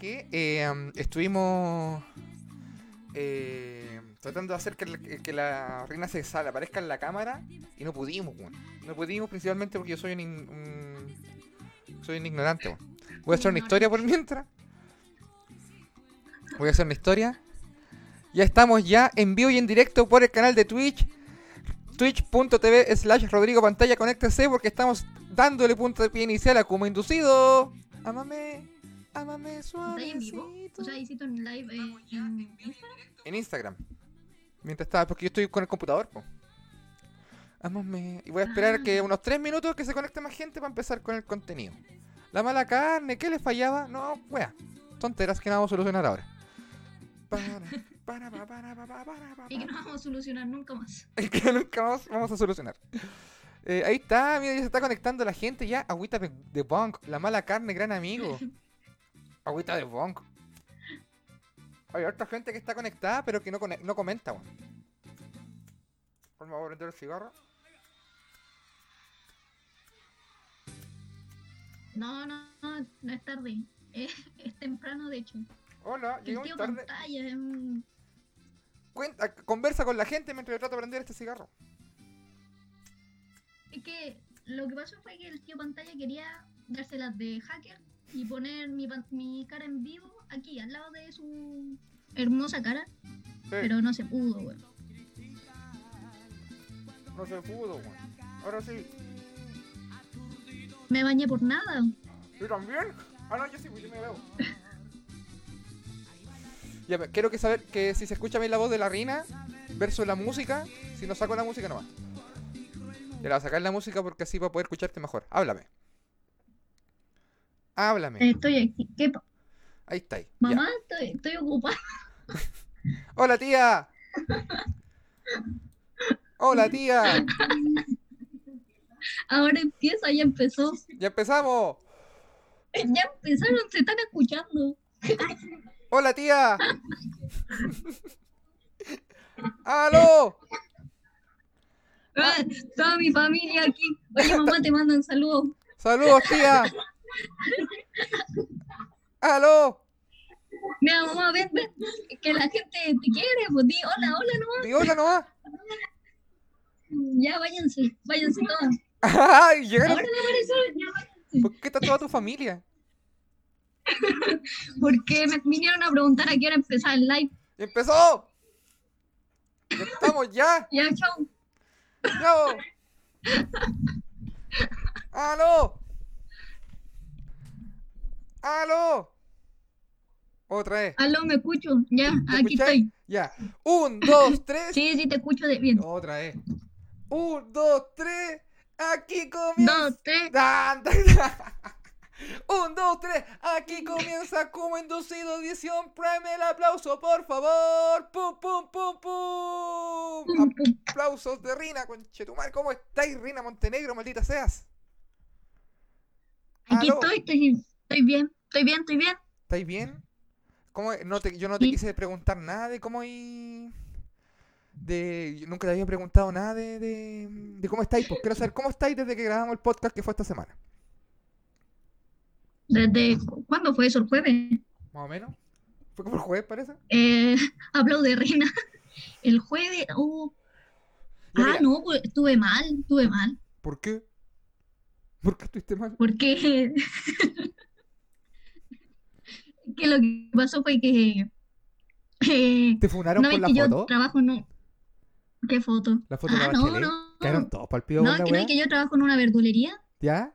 que um, estuvimos eh, tratando de hacer que, la- que la reina aparezca en la cámara y no pudimos, weón. No pudimos principalmente porque yo soy un, soy un ignorante, weón. Voy a hacer una historia por mientras. Voy a hacer una historia. Ya estamos ya en vivo y en directo por el canal de Twitch. Twitch.tv slash Rodrigo Pantalla. Conéctese porque estamos dándole punto de pie inicial a como inducido. Amame, amame ¿Estás en vivo? suavecito. O sea, hiciste un live eh, en Instagram. En Instagram. Mientras estaba, porque yo estoy con el computador, po. Amame. Y voy a esperar Ah. que unos 3 minutos que se conecte más gente para empezar con el contenido. La mala carne, ¿qué le fallaba? No, wea. Tonteras que no vamos a solucionar ahora. Para, para, para, para, para, para, para, Y que no vamos a solucionar nunca más. el que nunca más vamos a solucionar. Eh, ahí está, mira, ya se está conectando la gente ya. Agüita de, Bonk, la mala carne, gran amigo. Agüita de Bonk. Hay otra gente que está conectada, pero que no, cone- no comenta, weón. Por favor, prender el cigarro. No, no, no, no es tarde. Es, es temprano, de hecho. Hola, tío tarde. pantalla es un... Cuenta- conversa con la gente mientras yo trato de prender este cigarro. Es que lo que pasó fue que el tío pantalla quería dárselas de hacker y poner mi, mi cara en vivo aquí, al lado de su hermosa cara, Sí, pero no se pudo, weón. no se pudo, weón. Ahora sí. Me bañé por nada. ¿Yo también? Ah, no, yo sí, pues yo me veo. Ya, pero quiero que saber que si se escucha bien la voz de la Rina versus la música, si no saco la música nomás. Ya la voy a sacar la música porque así va a poder escucharte mejor. Háblame. Háblame. Estoy aquí. ¿Qué Ahí está. ahí. Ya. Mamá, estoy, estoy ocupada. Hola, tía. Hola, tía. Ahora empieza, ya empezó. Ya empezamos. Ya empezaron, se están escuchando. Hola, tía. ¡Aló! Ah, toda mi familia aquí. Oye, mamá, te mandan saludos. ¡Saludos, tía! ¡Aló! Mira, mamá, ven, ven. Que la gente te quiere. Pues di hola, hola nomás. Di hola nomás. Ya váyanse, váyanse todas. ¡Ay! Llegaron. Ahora me. ¿Por qué está toda tu familia? Porque me vinieron a preguntar a qué hora empezaba el live. ¡Empezó! ¡Ya estamos ya! Ya, chao. ¡Chao! ¡Aló! ¡Aló! Otra vez. Aló, me escucho. Ya, ¿Me aquí estoy. Ya. Un, dos, tres. Sí, sí, te escucho de bien. Otra vez. Un, dos, tres. Aquí comienza. Dos, tres. Dan, dan, dan. Un, dos, tres. Aquí comienza como inducido edición. Prime el aplauso, por favor. Pum, pum, pum, pum. Pum, pum. Aplausos de Rina, conchetumar. ¿Cómo estáis, Rina Montenegro, maldita seas? Aquí Aló. estoy, estoy, estoy bien, estoy bien, estoy bien. ¿Estáis bien? ¿Cómo, no te, yo no te Sí. quise preguntar nada de cómo y de yo nunca te había preguntado nada de, de, de cómo estáis, pues quiero saber cómo estáis desde que grabamos el podcast que fue esta semana. ¿Desde cuándo fue eso? ¿El jueves? Más o menos. Fue como el jueves, parece. Eh, hablo de Reina. El jueves. oh. Ah, mira, no, pues estuve mal, estuve mal. ¿Por qué? ¿Por qué estuviste mal? Porque. que lo que pasó fue que. eh, ¿Te funaron ¿no por la que yo foto? trabajo en un. ¿Qué foto? La foto de Ah, la no, no. Cayeron todos para el pido No, la que no es que yo trabajo en una verdulería ¿Ya?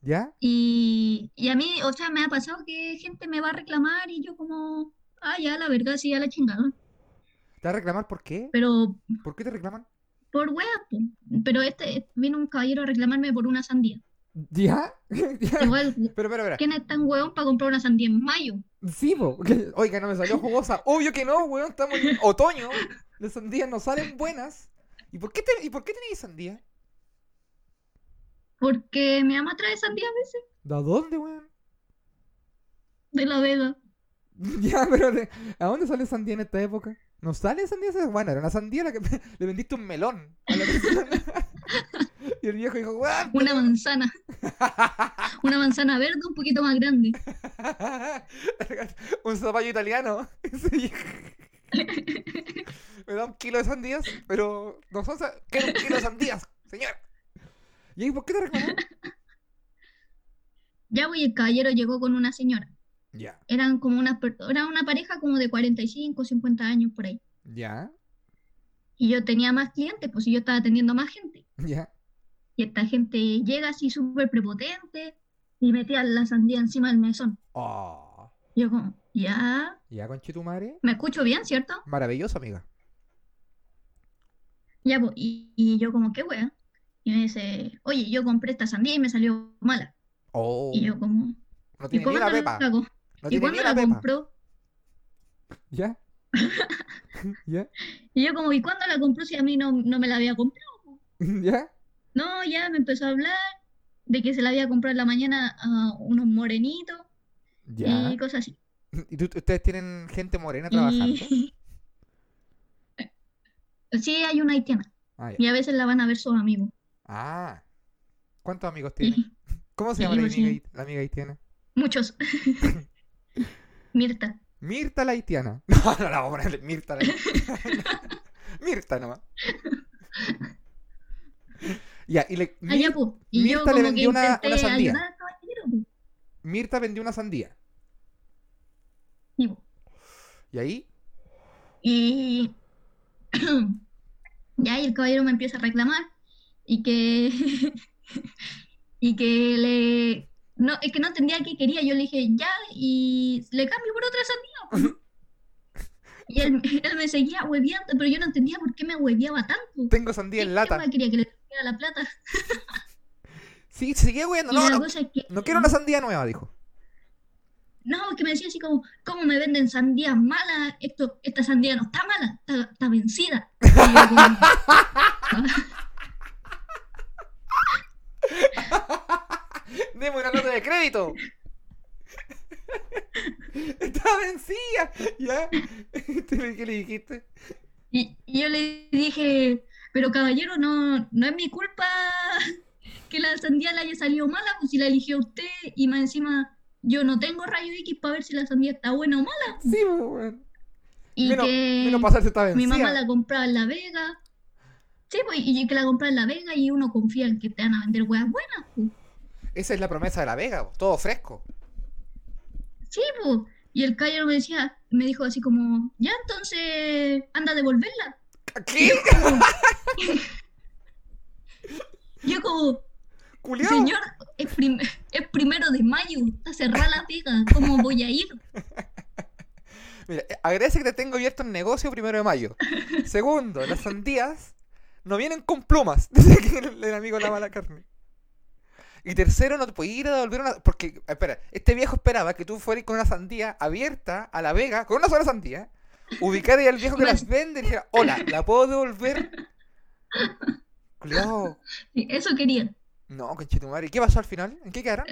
¿Ya? y, y a mí, o sea, me ha pasado que gente me va a reclamar y yo como, ah, ya, la verdad, sí, a la chingada. ¿Te va a reclamar por qué? Pero ¿Por qué te reclaman? por wea. Pero este vino un caballero a reclamarme por una sandía. ¿Ya? ¿Ya? Igual, Pero, pero, pero. ¿quién es tan hueón para comprar una sandía en mayo? Sí, po. Oiga, no me salió jugosa. Obvio que no, weón. Estamos en otoño. Las sandías no salen buenas. ¿Y por qué, te, ¿y por qué tenéis sandía? Porque mi mamá trae sandía a veces ¿De dónde, weón? de la Vega. Ya, pero de- ¿a dónde sale sandía en esta época? ¿No sale sandía? Bueno, era una sandía la que le vendiste un melón. a la persona. Y el viejo dijo, weón. Una manzana. Una manzana verde un poquito más grande. un zapallo italiano. Me da un kilo de sandías, pero no son sa- quiero un kilo de sandías, señor. ¿Y ahí por qué te reclamó? Ya, pues, y el caballero llegó con una señora. Ya, Eran como una, era una pareja como de 45, 50 años por ahí. ya, Y yo tenía más clientes, pues y yo estaba atendiendo más gente. ya. Y esta gente llega así súper prepotente y metía la sandía encima del mesón. Oh. Y yo como, ya, Ya, conchetumare. me escucho bien, ¿cierto? Maravilloso, amiga. Ya, pues, y, y yo como, qué wea. Y me dice, oye, yo compré esta sandía y me salió mala. Oh. Y yo como, No ¿y tiene ni la pepa. No ¿y tiene cuándo la la pepa. compró? ¿Ya? ¿Ya? Y yo como, ¿y cuándo la compró si a mí no, no me la había comprado? ¿Ya? No, ya me empezó a hablar de que se la había comprado en la mañana a unos morenitos ¿Ya? y cosas así. ¿Y tú- ustedes tienen gente morena trabajando? Y... Sí, hay una haitiana. Ah. Y a veces la van a ver sus amigos. Ah. ¿Cuántos amigos tiene? Y ¿Cómo se llama amiga, la amiga haitiana? muchos. Mirta. Mirta la haitiana. No, no la vamos a poner Mirta la Mirta nomás. Ya, y le, Mir- pues. Y Mirta le vendió una- una sandía. ayudar. Mirta vendió una sandía. Y, pues, Y ahí, Y ya y el caballero me empieza a reclamar y que y que le no es que no entendía qué quería. Yo le dije ya y le cambio por otra sandía. Y él, él me seguía hueveando, pero yo no entendía por qué me hueveaba tanto. tengo sandía en ¿Qué lata. wea quería que le diera la plata? Sí, seguía. Y No, no, es que no quiero una sandía nueva, dijo. no, que me decía así como, ¿cómo me venden sandías malas? Esto, esta sandía no está mala, está, está vencida. Y yo como, Deme una nota de crédito. Está vencida. ¿Ya? ¿Qué le dijiste? Y, y yo le dije, pero caballero, no, no es mi culpa que la sandía le haya salido mala, pues si la eligió usted y más encima yo no tengo rayo X para ver si la sandía está buena o mala. Sí, pues, weón. Y Menos, que menos pasarse está mi mamá la compraba en La Vega. Sí, pues, y que la compraba en La Vega y uno confía en que te van a vender huevas buenas. Pues. Esa es la promesa de la Vega, po, todo fresco. Sí, pues. Y el caballero me decía, me dijo así como, ya entonces anda a devolverla. ¿Qué? Yo como, ¿Culiao? Señor, es, prim- es primero de mayo, está cerrada la pega, ¿cómo voy a ir? Mira, eh, agradece que te tengo abierto el negocio primero de mayo. Segundo, las sandías no vienen con plumas. Dice el, el amigo la mala carne. Y tercero, no te puedes ir a devolver una. Porque, espera, este viejo esperaba que tú fueras con una sandía abierta a la vega, con una sola sandía, ubicar al viejo que las vende y dijera, hola, ¿la puedo devolver? Sí, Eso quería. No, conchetumare. ¿Y qué pasó al final? ¿En qué quedaron?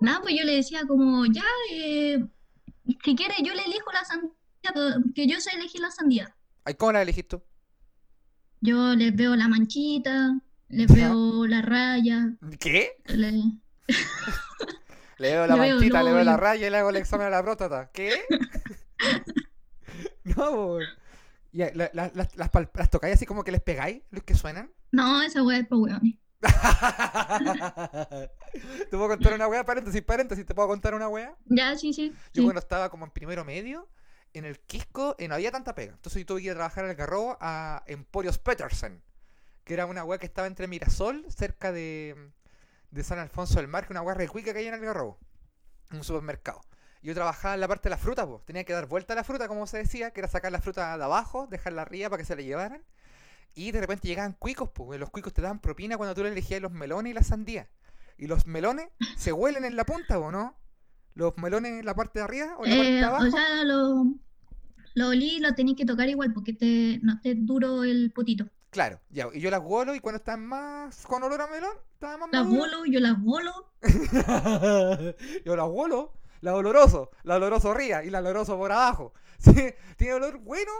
Nada, pues yo le decía como, ya, eh, si quiere yo le elijo la sandía, que yo sé elegir la sandía. Ay, ¿Cómo la elegiste tú? Yo les veo la manchita, Ya. veo la raya, ¿Qué? le- Le veo la Le veo el manchita, le veo la raya y le hago el examen a la próstata. ¿Qué? no. Y la- la- las, las, las tocáis así como que les pegáis, los que suenan. No, esa weá es pa' weones. ¿Te puedo contar una wea? Paréntesis, paréntesis, ¿te puedo contar una wea? Ya, sí, sí. Yo sí. cuando estaba como en primero medio, en el Quisco eh, no había tanta pega. Entonces yo tuve que ir a trabajar al Garrobo a Emporios Petersen, que era una wea que estaba entre Mirasol, cerca de, de San Alfonso del Mar, que una wea recuica que hay en el Garrobo, en un supermercado. Y Yo trabajaba en la parte de la fruta, pues. Tenía que dar vuelta a la fruta, como se decía, que era sacar la fruta de abajo, dejarla arriba para que se la llevaran. Y de repente llegaban cuicos, pues. Los cuicos te daban propina cuando tú le elegías los melones y las sandías. Y los melones se huelen en la punta, ¿o no? Los melones en la parte de arriba o en la parte de Eh, abajo. o sea, lo, lo olí y lo tenéis que tocar igual porque te, no esté duro el potito. Claro, ya. Y yo las huelo y cuando están más con olor a melón, estaban más Las bolo, yo las bolo. yo las huelo, la oloroso, la oloroso ría y la oloroso por abajo. Tiene olor bueno,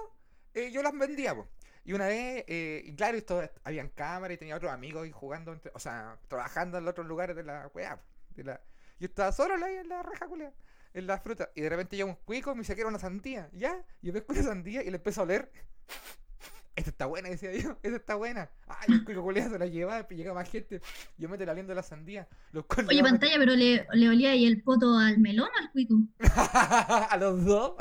eh, yo las vendía, po. Y una vez, eh, y claro, esto, habían cámaras y tenía otros amigos y jugando, entre- o sea, trabajando en los otros lugares de la weá. De la... Yo estaba solo ahí en la reja, culia, en la fruta. Y de repente llega un cuico y me dice que era una sandía. Ya, yo pesco una sandía y le empiezo a oler. Esta está buena, decía yo. Esta está buena. Ay, el cuico culiado se la lleva y llega más gente. Yo me la liendo la sandía. Los Oye, pantalla, pero le, le olía ahí el poto al melón o al cuico. a los dos.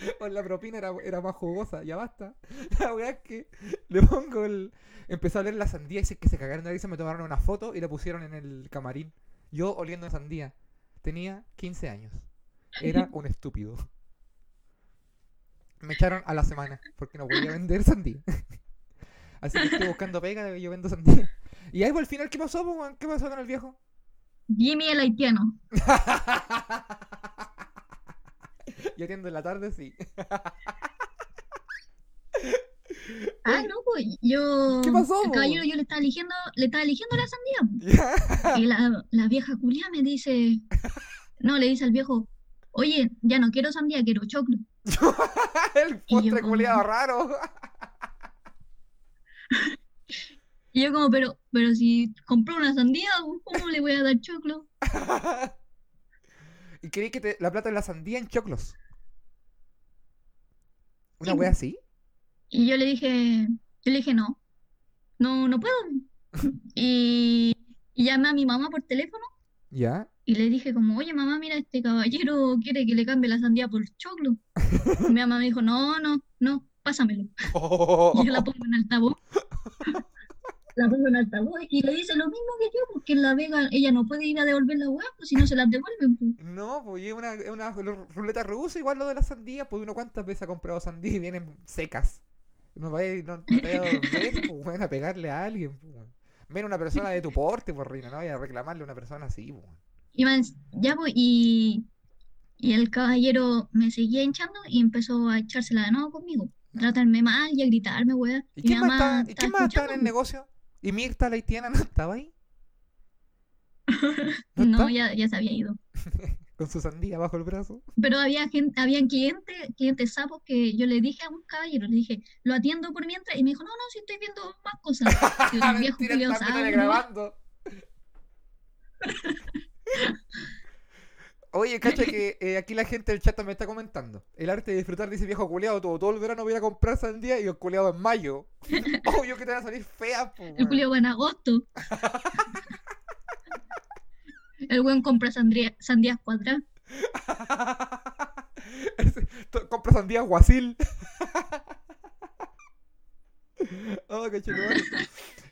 o la propina era, era más jugosa, ya basta. La weá es que le pongo el. Empezó a oler la sandía y dice que se cagaron de risa, me tomaron una foto y la pusieron en el camarín. Yo oliendo sandía. Tenía 15 años. Era un estúpido. Me echaron a la semana porque no podía vender sandía. Así que estoy buscando pega y yo vendo sandía. Y ahí por al final, ¿qué pasó, weón? ¿Qué pasó con el viejo? Jimmy el haitiano. Yo atiendo en la tarde, sí. Ah, no, pues yo. ¿Qué pasó, el caballero, yo le estaba eligiendo, le estaba eligiendo la sandía. Y la, la vieja culia me dice. No, le dice al viejo, oye, ya no quiero sandía, quiero choclo. el postre culiado raro. Y yo como, pero, pero si compró una sandía, ¿cómo le voy a dar choclo? y quería que te, la plata de la sandía en choclos. ¿Una Sí, wea así? Y yo le dije, yo le dije, no, no, no puedo. Y, y llamé a mi mamá por teléfono Ya. Y le dije como, oye mamá, mira, este caballero quiere que le cambie la sandía por choclo. Y mi mamá me dijo, no, no, no, pásamelo. Y yo la pongo en altavoz. La pongo en altavoz y le dice lo mismo que yo, porque en La Vega ella no puede ir a devolver la weá, pues si no se las devuelven. pues. No, pues es una, una ru- ruleta rusa, igual lo de la sandía, pues uno cuántas veces ha comprado sandía y vienen secas. No va a ir, no, no te a pues bueno, a pegarle a alguien, pues. una persona de tu porte, pues reina, no vaya a reclamarle a una persona así, pues. Weón. Ya pues, y, y el caballero me seguía hinchando y empezó a echársela de nuevo conmigo. a Tratarme mal y a gritarme, weá. ¿Y quién más estaba, ¿y quién más estaba en el negocio? ¿Y Mirta, la haitiana, no estaba ahí? ¿No No, está? ya, ya se había ido. Con su sandía bajo el brazo. Pero había gente, habían clientes, clientes sapos que yo le dije a un caballero, le dije, lo atiendo por mientras, y me dijo, no, no, si estoy viendo más cosas. Viejo Mentira, culiao está grabando. Oye, cacha que eh, aquí la gente del chat me está comentando. El arte de disfrutar dice viejo culiado, todo, todo el verano voy a comprar sandía y el culiado en mayo. Obvio que te van a salir feas, po, El culiao en agosto. El buen compra sandría- sandías cuadradas. Compra sandía guasil. oh, qué.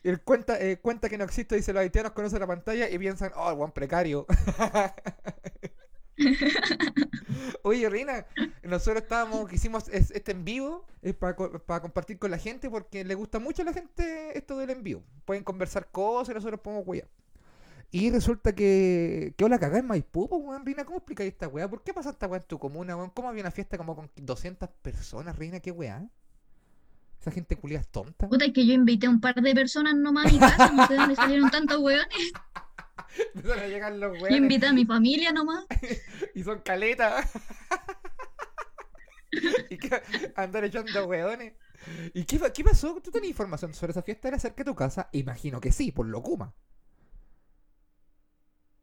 Y él cuenta, eh, cuenta que no existe, dice los haitianos conocen la pantalla y piensan, oh, el buen precario. Oye, Reina, nosotros estábamos, que hicimos es- este en vivo es para, para compartir con la gente porque le gusta mucho a la gente esto del en vivo. Pueden conversar cosas y nosotros podemos huear. Y resulta que. que la cagá en Maipú, weón, Reina. ¿Cómo explicáis esta weá? ¿Por qué pasa esta weá en tu comuna, weón? ¿Cómo había una fiesta como con 200 personas, Reina? ¿Qué weá? Esa gente culia es tonta. Puta, es que yo invité a un par de personas nomás a mi casa, no sé dónde salieron tantos weones. Empezaron a llegar los Yo weones invité a mi familia nomás. y son caletas. y que andar echando weones. ¿Y qué, qué pasó? ¿Tú tenías información sobre esa fiesta? ¿Era cerca de tu casa? Imagino que sí, por lo Kuma.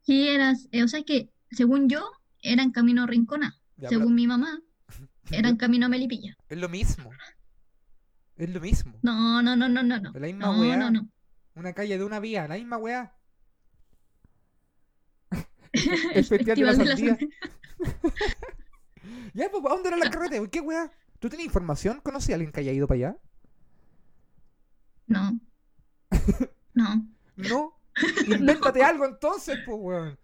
Sí, eras, eh, o sea que, según yo, era en camino a Rincona. Ya, Según mi mamá, pero- era en camino a Melipilla. Es lo mismo. Es lo mismo. No, no, no, no, no, no. La misma No, weá. no, no. Una calle de una vía, la misma weá. El festival de la Festival de la sandía. sandía. Ya, pues, ¿a dónde era la carrete? ¿Qué weá? ¿Tú tenías información? ¿Conocí a alguien que haya ido para allá? No. No. No. Invéntate algo entonces, pues, weón.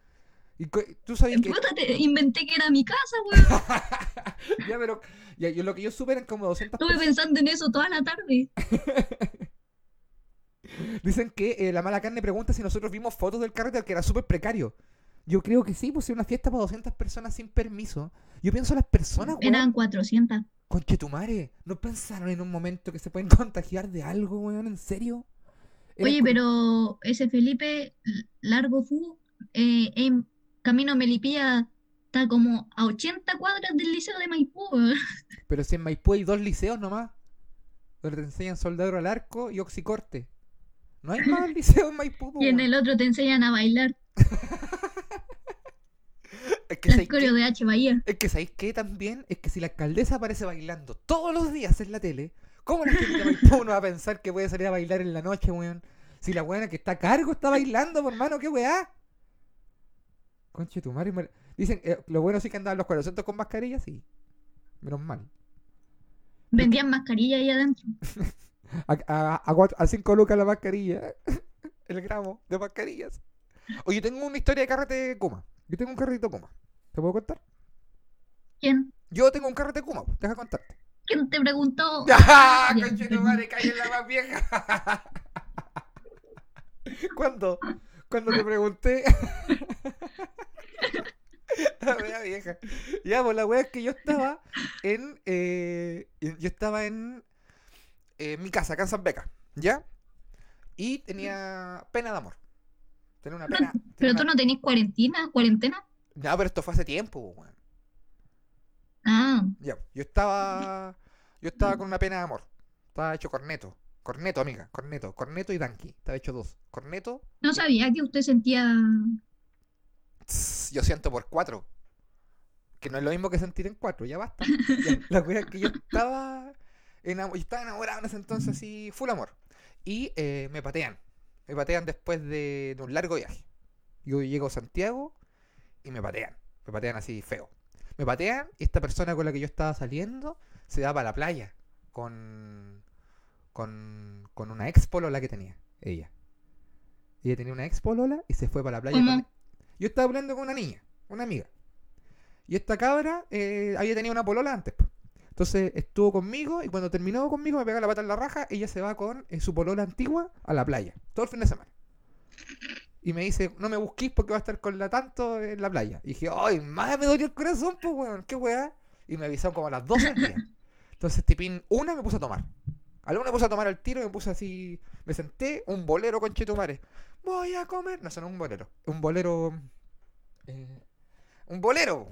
Y tú sabes que. Puta, te inventé que era mi casa, weón. ya, pero. Ya, yo, lo que yo supe eran como 200 Estuve personas. pensando en eso toda la tarde. Dicen que eh, la mala carne pregunta si nosotros vimos fotos del carrete que era súper precario. Yo creo que sí, pues era una fiesta para 200 personas sin permiso. Yo pienso en las personas, weón. Eran 400. Conchetumare, ¿no pensaron en un momento que se pueden contagiar de algo, weón? ¿En serio? Oye, pero ese Felipe Largo Fu, eh, en camino Melipilla, está como a 80 cuadras del liceo de Maipú. Pero si en Maipú hay dos liceos nomás. donde te enseñan soldadura al arco y oxicorte. No hay más liceo en Maipú. Y en el otro te enseñan a bailar. Es que Las ¿sabéis coreo qué? de H Bahía. Es que ¿sabéis qué también? Es que si la alcaldesa aparece bailando todos los días en la tele, ¿cómo la gente de Maipú no va a pensar que puede salir a bailar en la noche, weón? Si la buena que está a cargo está bailando, por hermano, qué weá. Conche tu madre. mar- Dicen, eh, lo bueno sí que andaban los 400 con mascarilla, sí. Menos mal. Vendían mascarilla ahí adentro. A, a, a, cuatro- a cinco lucas la mascarilla. El gramo de mascarillas. Oye, tengo una historia de carrete de Kuma. Yo tengo un carrito Kuma. ¿Te puedo contar? ¿Quién? Yo tengo un carrete Kuma, po. deja contarte. ¿Quién te preguntó? ¡Ah! Ya, Conche tu perdón. madre, en la más vieja. ¿Cuándo? Cuando te pregunté. La wea vieja. Ya, pues la wea es que yo estaba en. eh, yo estaba en. eh, mi casa, acá en San Beca. ¿Ya? Y tenía pena de amor. Tenía una pena. tenía Pero una- tú no tenés cuarentena, cuarentena. No, pero esto fue hace tiempo, weón. Ah, Ya, yo estaba. Yo estaba con una pena de amor. Estaba hecho corneto. Corneto, amiga. Corneto. Corneto y Danky. Estaba hecho dos. Corneto. no sabía que usted sentía. tss, yo siento por cuatro. Que no es lo mismo que sentir en cuatro. Ya basta. Ya, la cosa es que yo estaba. enamo- yo estaba enamorado en ese entonces así. Full amor. Y eh, me patean. Me patean después de, de un largo viaje. Yo llego a Santiago y me patean. Me patean así feo. Me patean y esta persona con la que yo estaba saliendo se va para la playa con, con, con una ex polola que tenía, ella. Ella tenía una ex polola y se fue para la playa. Con- Yo estaba hablando con una niña, una amiga. Y esta cabra eh, había tenido una polola antes. po. Entonces estuvo conmigo y cuando terminó conmigo me pega la pata en la raja, ella se va con eh, su polola antigua a la playa, todo el fin de semana. Y me dice, no me busquís porque va a estar con la tanto en la playa. Y dije, ay, madre, me dolió el corazón, pues, weón, qué weá. Y me avisaron como a las 12 del día. Entonces, tipín, una me puse a tomar. A la una me puse a tomar al tiro y me puse así, me senté, un bolero con chetumare. Voy a comer. No, eso no un bolero. Un bolero. eh, un bolero.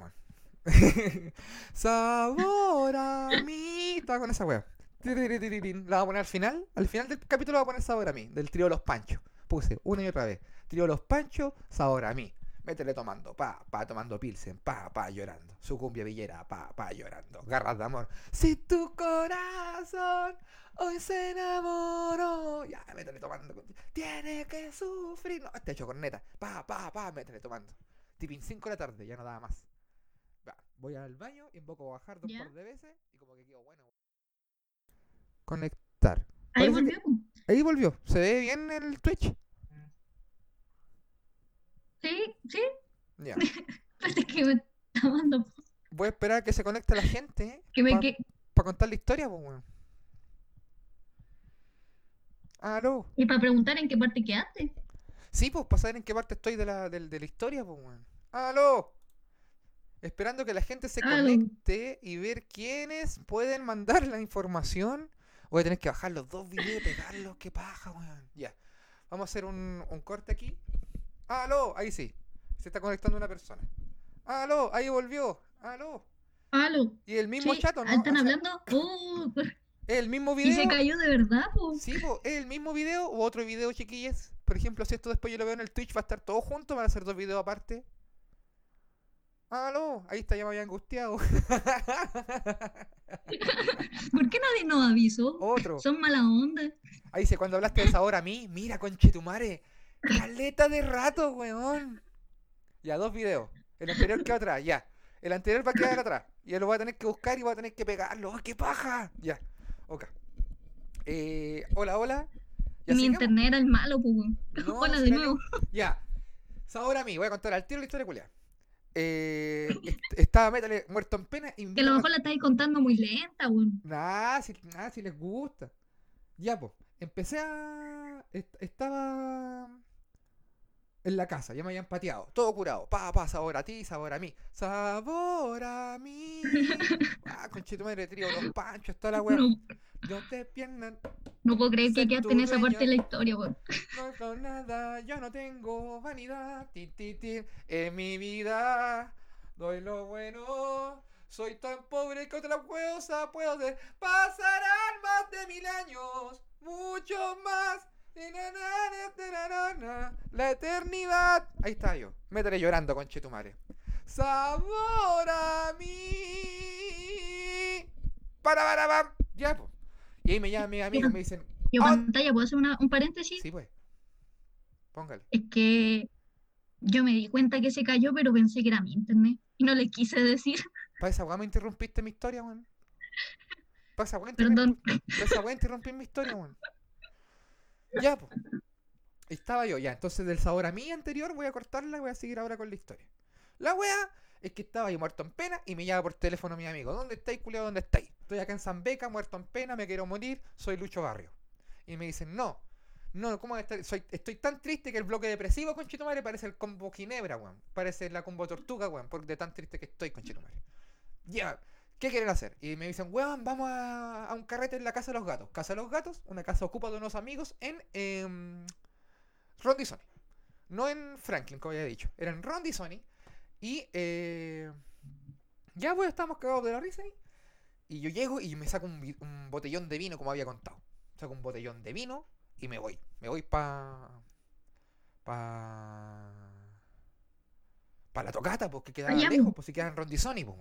Sabor a mí. Estaba con esa. Tiririririn. La voy a poner al final. Al final del capítulo voy a poner sabor a mí. Del trío Los Panchos. Puse una y otra vez. Trío Los Panchos, sabor a mí. Métele tomando, pa, pa, tomando pilsen, pa, pa, llorando. Su cumbia villera, pa, pa, llorando. Garras de amor. Si tu corazón hoy se enamoró. Ya, métele tomando. Tiene que sufrir. No, este hecho corneta. Pa, pa, pa, métele tomando. Tipín 5 de la tarde, ya no daba más. Va, voy al baño, invoco a bajar dos Ya. par de veces y como que quedo bueno. Conectar. Ahí que- volvió. po. Ahí volvió. ¿Se ve bien el Twitch? Sí, sí. Ya. Parece que me está dando. Voy a esperar a que se conecte la gente Que me para que... contar la historia, pues, weón. Aló. Y para preguntar en qué parte quedaste. Sí, pues, para saber en qué parte estoy de la, del- de la historia, pues, weón. Aló. Esperando que la gente se Aló. conecte y ver quiénes pueden mandar la información. Voy a tener que bajar los dos videos y pegarlos. Qué paja, weón. Ya. Vamos a hacer un, un corte aquí. Aló. Ahí sí. Se está conectando una persona. Aló. Ahí volvió. Aló. Aló. Y el mismo Sí, chato, ¿no? ¿Están O sea, hablando? Oh, ¿Es el mismo y video? se cayó de verdad, po. Sí, po, ¿es el mismo video o otro video, chiquillas? Por ejemplo, si esto después yo lo veo en el Twitch, va a estar todo junto, van a ser dos videos aparte. Aló, ahí está, ya me había angustiado. ¿Por qué nadie nos avisó? Otro. Son mala onda. Ahí dice, cuando hablaste de sabor a mí, mira, conchetumare. Caleta de rato, weón. Ya, dos videos. El anterior quedó atrás, ya. El anterior va a quedar atrás. Y lo voy a tener que buscar y voy a tener que pegarlo. ¡Ay, qué paja! Ya, ok. Eh, hola, hola. Ya Mi internet era el malo, weón. No, Hola de nuevo. Ya. Sabor a mí, voy a contar al tiro la historia culia. Eh, est- estaba Métale muerto en pena y Que a lo mejor la estáis contando muy lenta, weón. Nah, si, nah, si les gusta. Ya, pues. Empecé a. est- estaba. En la casa, ya me habían pateado. Todo curado. Pa, pa, sabor a ti, sabor a mí. Sabor a mí. Ah, conchito madre, trío, los panchos, toda la weá. No, te puedo creer que quedaste en esa parte de la historia, weón. no con nada, yo no tengo vanidad. Ti, ti, ti. En mi vida doy lo bueno. Soy tan pobre que otra cosa puedo hacer. Pasarán más de mil años, mucho más. La eternidad. Ahí está yo. Métele llorando, con Chetumare. Sabor a mí. Para, para, para. Ya, pues. Y ahí me llaman mis amigos y me dicen. Yo, pantalla, ¿puedo hacer una- un paréntesis? Sí, pues. Póngale. Es que yo me di cuenta que se cayó, pero pensé que era mi internet. Y no le quise decir. ¿Para esa weá me interrumpiste mi historia, weón? ¿Para esa weá interrumpí mi historia, weón? Ya, pues. Estaba yo, ya. Entonces, del sabor a mí anterior, voy a cortarla y voy a seguir ahora con la historia. La weá es que estaba yo muerto en pena y me llama por teléfono mi amigo. ¿Dónde estáis, culiado? ¿Dónde estáis? Estoy acá en San Beca, muerto en pena, me quiero morir, soy Lucho Barrio. Y me dicen, no, no, ¿cómo estar? Soy, estoy tan triste que el bloque depresivo, conchetumare, parece el combo Ginebra, weón. Parece la combo Tortuga, weón, porque de tan triste que estoy, conchetumare. Ya, ¿qué quieren hacer? Y me dicen, weón, vamos a, a un carrete en la Casa de los Gatos. Casa de los Gatos, una casa ocupa de unos amigos en eh, Rondizoni. No en Franklin, como ya he dicho. Era en Rondizoni. Y eh, ya, pues, estamos cagados de la risa ahí. Y yo llego y me saco un, botellón de vino, como había contado. Saco un botellón de vino y me voy. Me voy pa. pa. pa la tocata, porque quedaba Allá, lejos, pues si quedaba en Rondizoni, pues.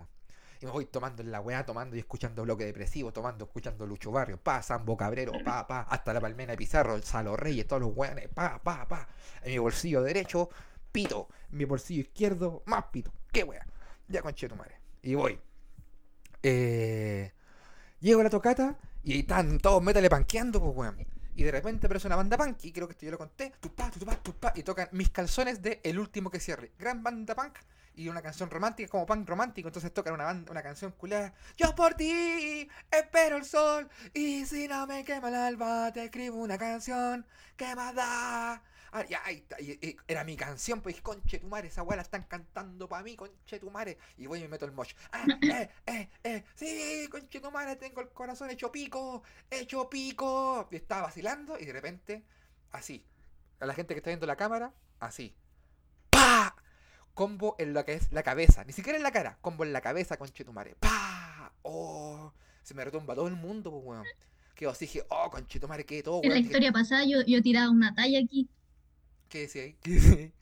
Y me voy tomando en la weá, tomando y escuchando bloque depresivo, tomando, escuchando Lucho Barrio, pa, Sambo Cabrero, pa, pa, hasta la Palmena de Pizarro, el Salo Reyes, todos los weones, pa, pa, pa. En mi bolsillo derecho, pito. En mi bolsillo izquierdo, más pito. Qué wea. Ya conché tu madre. Y voy. Eh, llego a la tocata y ahí están todos métale panqueando, pues weón. Y de repente aparece una banda punk, y creo que esto yo lo conté, y tocan mis calzones de El último que cierre. Gran banda punk y una canción romántica como punk romántico, entonces tocan una banda, una canción culada. Yo por ti espero el sol y si no me quema el alba te escribo una canción que más da. Ah, ahí era mi canción, pues conche tu madre, esa weá la están cantando para mí, conche tu madre. Y voy y me meto el mosh. Ah, eh, eh, eh, sí, conche tu madre, tengo el corazón hecho pico, hecho pico. Y estaba vacilando y de repente, así, a la gente que está viendo la cámara, así. Combo en lo que es la cabeza, ni siquiera en la cara, combo en la cabeza, conchetumare. ¡Pa! ¡Oh! Se me retumba todo el mundo, pues, weón. Quedo así, dije, oh, conchetumare, que todo, En la weón. historia pasada yo, yo tiraba una talla aquí. ¿Qué decía ahí? ¿Qué decía ahí?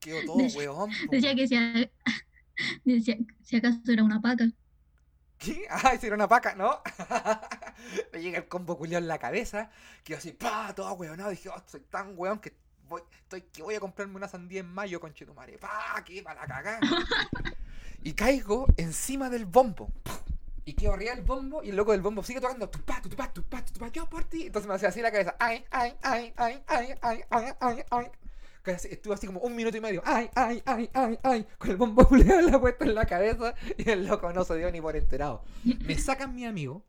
Quedó todo, Decía- weón. po. Decía que si, a- decía, si acaso era una paca. ¿Qué? Ah, esa era una paca, ¿no? Me llega el combo culiao en la cabeza, quedo así, pa, todo weonado. Dije, oh, soy tan weón que voy, estoy que voy a comprarme una sandía en mayo, conchetumare. Pa, que para la cagada. y caigo encima del bombo. Y quedo arriba del bombo y el loco del bombo sigue tocando yo por ti. Entonces me hacía así la cabeza. Ay, ay, ay, ay, ay, ay, ay, ay, ay. Estuve así como un minuto y medio. Ay, ay, ay, ay, ay. Con el bombo culiao la puesta en la cabeza y el loco no se dio ni por enterado. Me sacan mi amigo,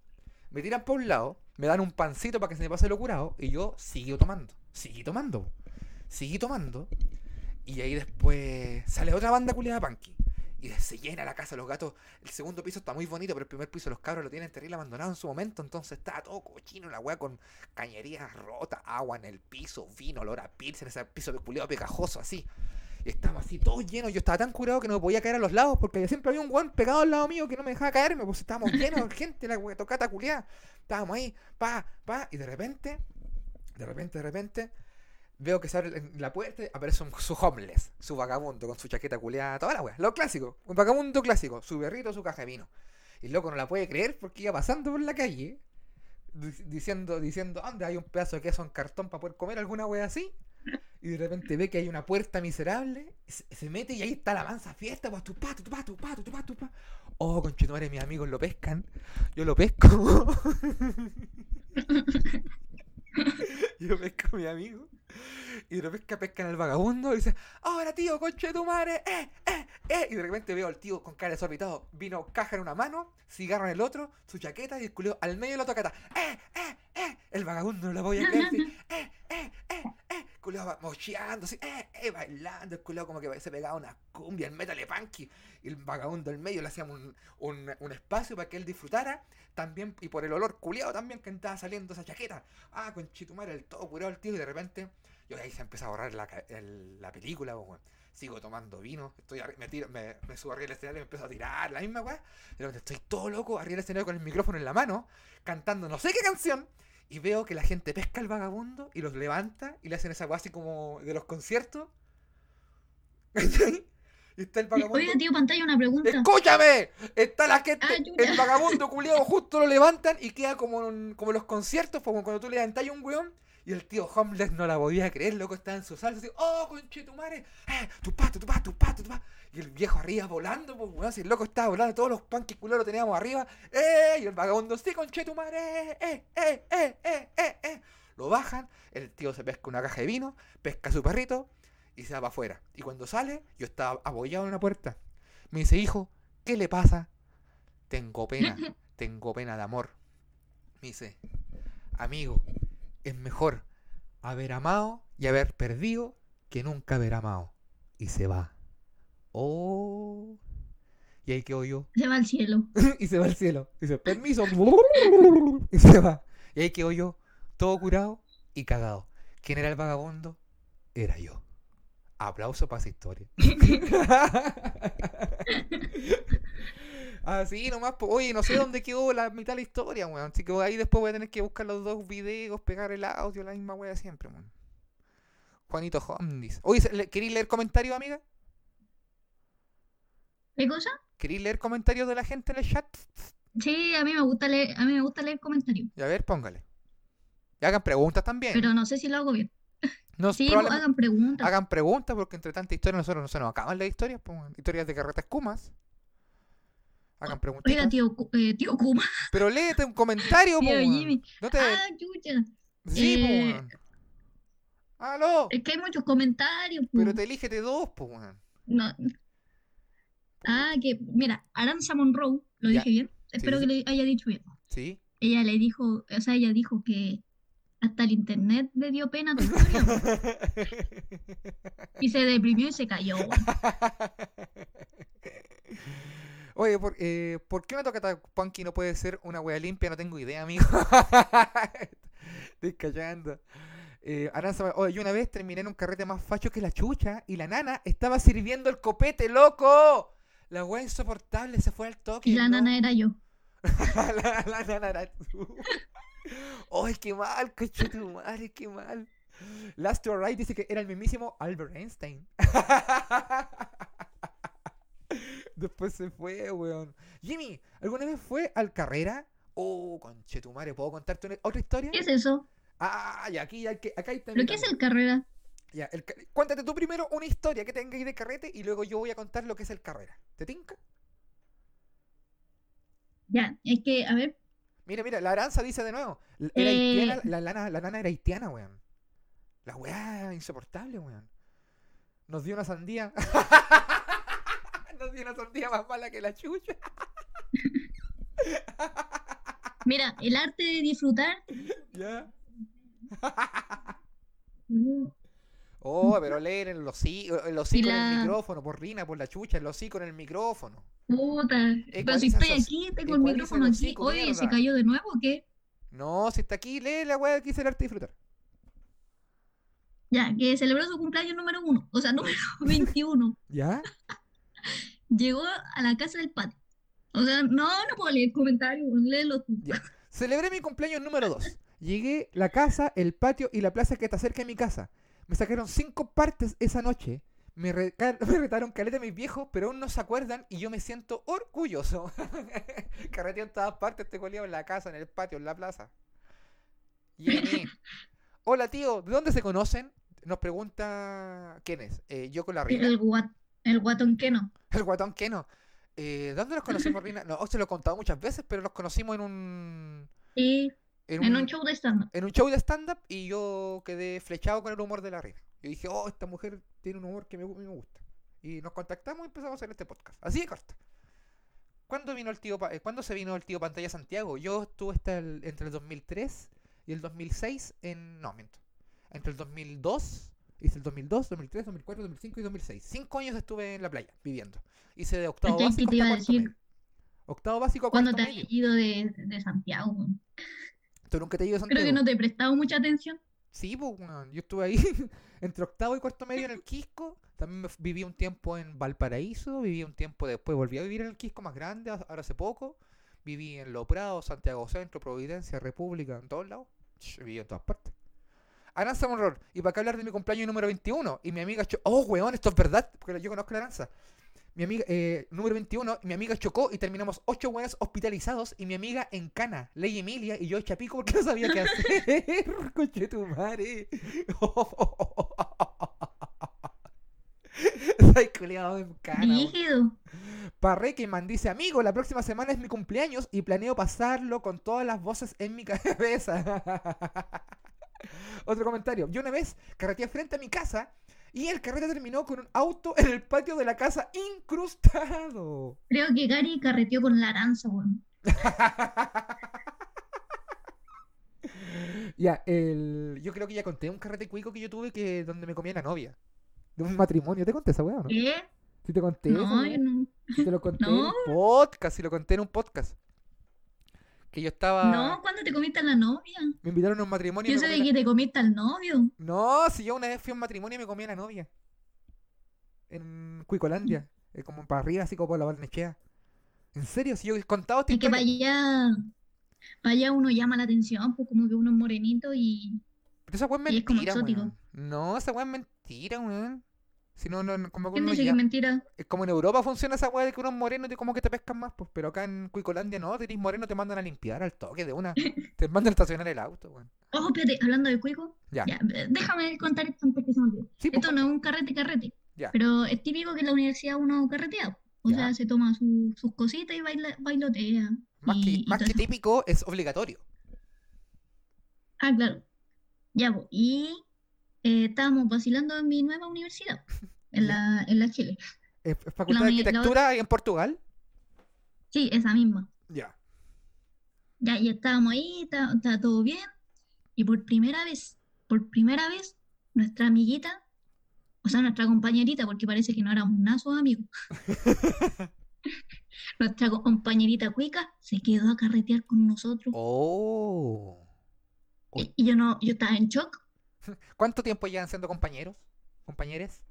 me tiran por un lado, me dan un pancito para que se me pase lo curado y yo sigo tomando. Seguí tomando. Seguí tomando. Y ahí después sale otra banda culiada punky. Y se llena la casa los gatos. El segundo piso está muy bonito, pero el primer piso los cabros lo tienen terrible abandonado en su momento. Entonces está todo cochino la weá con cañerías rotas, agua en el piso, vino, olor a pilsen, ese piso culiado pegajoso así. Y estamos así todos llenos. Yo estaba tan curado que no podía caer a los lados porque siempre había un weón pegado al lado mío que no me dejaba caerme. Pues estábamos llenos de gente, la weá tocata culiada. Estábamos ahí, pa, pa, y de repente, de repente, de repente, veo que se abre la puerta y aparece un, su homeless, su vagabundo con su chaqueta culeada, toda la weá, lo clásico, un vagabundo clásico, su berrito, su caja de vino. Y el loco no la puede creer porque iba pasando por la calle di- diciendo, diciendo, ¿dónde hay un pedazo de queso en cartón para poder comer alguna wea así? Y de repente ve que hay una puerta miserable, se, se mete y ahí está la mansa fiesta, pues tu pa, tu pa, tu pa, tu pa, tu pa. Oh, conchetumare, mis amigos lo pescan. Yo lo pesco. Yo pesco a mi amigo. Y de repente pescan al vagabundo y dice, ahora tío, conche tu madre, eh, eh, eh. Y de repente veo al tío con cara desorbitado, vino caja en una mano, cigarro en el otro, su chaqueta y el culeo al medio de la tocata, eh, eh, eh. El vagabundo no lo voy a creer, eh, eh, eh, eh. Va mocheando, así, eh, eh, bailando, el culeo como que se pegaba una cumbia, el metal punky. Y el vagabundo al medio le hacíamos un, un, un espacio para que él disfrutara también, y por el olor culeado también que estaba saliendo esa chaqueta. Ah, con chitumare, el todo curado el tío, y de repente, yo ahí se empezó a borrar la, el- la película, po, weón. sigo tomando vino, estoy me, tiro- me, me subo arriba del escenario y me empiezo a tirar la misma weá. De estoy todo loco arriba del escenario con el micrófono en la mano, cantando no sé qué canción. Y veo que la gente pesca al vagabundo y los levanta y le hacen esa weá así como de los conciertos. Y está el vagabundo. Oiga, tío pantalla, una pregunta. ¡Escúchame! Está la gente, Ah, el vagabundo culiado justo lo levantan y queda como en, como en los conciertos, como cuando tú levantas a un weón y el tío Homeless no la podía creer, loco, estaba en su salsa así, ¡oh, conchetumare! ¡Eh, tu pato, tu pato, tu pato, tu pato! Y el viejo arriba volando, pues weón, si el loco estaba volando, todos los panques culeros lo teníamos arriba, ¡eh! Y el vagabundo, ¡sí, conchetumare! ¡eh, eh, eh, eh, eh, eh! Lo bajan, el tío se pesca una caja de vino, pesca a su perrito y se va para afuera. Y cuando sale, yo estaba apoyado en una puerta. Me dice, hijo, ¿qué le pasa? Tengo pena, tengo pena de amor. Me dice, amigo, es mejor haber amado y haber perdido que nunca haber amado. Y se va. Oh. Y ahí quedo yo. Se va al cielo. y se va al cielo. Dice, permiso. y se va. Y ahí quedo yo, todo curado y cagado. ¿Quién era el vagabundo? Era yo. Aplauso para esa historia. Así nomás, po. oye, no sé dónde quedó la mitad de la historia, weón. Así que ahí después voy a tener que buscar los dos videos, pegar el audio, la misma wea siempre, weón. Juanito Hondis. Oye, ¿se- le- ¿queréis leer comentarios, amiga? ¿Qué cosa? ¿Queréis leer comentarios de la gente en el chat? Sí, a mí me gusta leer, a mí me gusta leer comentarios, Y a ver, póngale. Y hagan preguntas también. pero no sé si lo hago bien. No, Sí, pues, hagan preguntas. hagan preguntas porque entre tanta historia nosotros no se nos acaban las historias, pues, historias de carretas kumas. Hagan preguntas. Oiga, tío, Cu- eh, tío Kuma, Pero léete un comentario, tío po. Jimmy. No te... Ah, chucha. Sí, po, eh. Aló. Es que hay muchos comentarios. po. Pero te elígete dos, pues, weón. No. Ah, que, mira, Aranza Monroe, lo Ya. dije bien. Espero sí, que le haya dicho bien. Sí. Ella le dijo, o sea, ella dijo que hasta el internet le dio pena tu historia. y se deprimió y se cayó. Oye, ¿por, eh, ¿por qué me toca punky no puede ser una wea limpia? No tengo idea, amigo. Estoy callando. Eh, Aranza, oye, yo una vez terminé en un carrete más facho que la chucha y la nana estaba sirviendo el copete, loco. La wea insoportable se fue al toque. Y la ¿no? nana era yo. la, la nana era tú. ¡Ay, qué mal, coche tu madre, qué mal! Last to Right dice que era el mismísimo Albert Einstein. Después se fue, weón. Jimmy, ¿alguna vez fue al carrera? Oh, conche tu madre, ¿puedo contarte una- otra historia? ¿Qué es eso? Ah, ya, aquí, ya, que- acá está ¿Pero qué es el carrera? Ya, el cuéntate tú primero una historia que tengáis de carrete y luego yo voy a contar lo que es el carrera. ¿Te tinca? Ya, es que, a ver, Mira, mira, la aranza dice de nuevo. Era Eh. haitiana, la, lana, la nana era haitiana, weón. La weá insoportable, weón. Nos dio una sandía. Dio una sandía más mala que la chucha. mira, el arte de disfrutar. ¿Ya? mm, Oh, pero leer en el hocico, el hocico en el micrófono, por rina, por la chucha, el hocico en el micrófono. Puta, pero si estoy aquí, tengo el ecualiza micrófono el aquí. hocico, Oye, ¿se cayó de nuevo o qué? No, si está aquí, lee la weá que dice el arte de disfrutar. Ya, que celebró su cumpleaños número uno, o sea, número 21. ¿Ya? Llegó a la casa del patio. O sea, no, no puedo leer comentarios, léelo tú. Ya. Celebré mi cumpleaños número 2. Llegué la casa, el patio y la plaza que está cerca de mi casa. Me sacaron cinco partes esa noche. Me, reca- me retaron caleta mis viejos, pero aún no se acuerdan y yo me siento orgulloso. Carreteo en todas partes, te colío en la casa, en el patio, en la plaza. Y a mí, Hola tío, ¿de dónde se conocen? Nos pregunta quién es. Eh, yo con la Rina. El, guat, el guatón que no. El guatón que no. Eh, ¿Dónde nos conocimos, Rina? No, se lo he contado muchas veces, pero nos conocimos en un. Sí, En en un, un show de stand-up. en un show de stand-up y yo quedé flechado con el humor de la Rina. Yo dije, oh, esta mujer tiene un humor que me, me gusta. Y nos contactamos y empezamos a hacer este podcast. Así de corta. ¿Cuándo vino el tío eh, ¿Cuándo se vino el tío Pantalla Santiago? Yo estuve hasta el- entre el 2003 y el 2006 en. No, miento. Entre el 2002, hice el 2002, 2003, 2004, 2005 y 2006. Cinco años estuve en la playa viviendo. Hice de octavo básico a decir-. Octavo básico a cuarto te medio. has ido de, de Santiago. ¿Tú nunca te has ido Creo Santiago? que no te he prestado mucha atención. Sí, pues. Yo estuve ahí entre octavo y cuarto medio en el Quisco. También me viví un tiempo en Valparaíso. Viví un tiempo después. Volví a vivir en el Quisco más grande, ahora hace poco. Viví en Lo Prado, Santiago Centro, Providencia, República, en todos lados. Viví en todas partes. Aranza Monroe. Y para qué hablar de mi cumpleaños número 21. Y mi amiga cho- Oh, weón, esto es verdad. Porque yo conozco la Aranza. Mi amiga, eh, número 21, y mi amiga chocó y terminamos ocho buenas hospitalizados y mi amiga en cana, Ley Emilia, y yo hecha pico porque no sabía qué hacer. Conche tu madre. Soy culiado en cana. Parre que man dice, amigo, la próxima semana es mi cumpleaños y planeo pasarlo con todas las voces en mi cabeza. Otro comentario. Yo una vez carreteé frente a mi casa y el carrete terminó con un auto en el patio de la casa incrustado. Creo que Gary carreteó con la aranza, weón. Ya, el... yo creo que ya conté un carrete cuico que yo tuve que donde me comía la novia. De un matrimonio. ¿Te conté esa weá no? ¿Qué? Sí te conté No, yo no. Sí te lo conté en un podcast, sí lo conté en un podcast. Que yo estaba... No, ¿cuándo te comiste a la novia? Me invitaron a un matrimonio Yo sé de la- que te comiste al novio. No, si yo una vez fui a un matrimonio y me comí a la novia. En Cuicolandia. eh, como para arriba, así como por la Barnechea. ¿En serio? Si yo he contado esta Es que para allá, para allá uno llama la atención, pues como que uno es morenito y Pero esa weá es y es como mentira, exótico. weón. No, esa weá es mentira, weón. Si no, no, como que ¿quién uno dice que ya- es mentira? Es como en Europa funciona esa weá de que unos morenos te como que te pescan más, pues. Pero acá en Cuicolandia no, te eres moreno, te mandan a limpiar al toque de una. te mandan a estacionar el auto, weón. Oh, espérate, hablando de cuico, Ya. ya, eh, déjame contar esto antes que se me olvide. Sí, pues, Esto no es un carrete carrete, Ya. pero es típico que en la universidad uno carretea. O Ya. sea, se toma su- sus cositas y baila, bailotea. Más y- que, y más que típico, es obligatorio. Ah, claro. Ya, pues, y eh, estábamos vacilando en mi nueva universidad, en la, en la Chile. ¿Es, facultad de la- arquitectura en Portugal? Sí, esa misma. Ya. Ya, y estábamos ahí, está, todo bien. Y por primera vez, por primera vez, nuestra amiguita, o sea, nuestra compañerita, porque parece que no éramos nada sus amigos, nuestra co- compañerita cuica se quedó a carretear con nosotros. Oh. Y, y yo no, yo estaba en shock. ¿Cuánto tiempo llevan siendo compañeros? ¿Compañeres?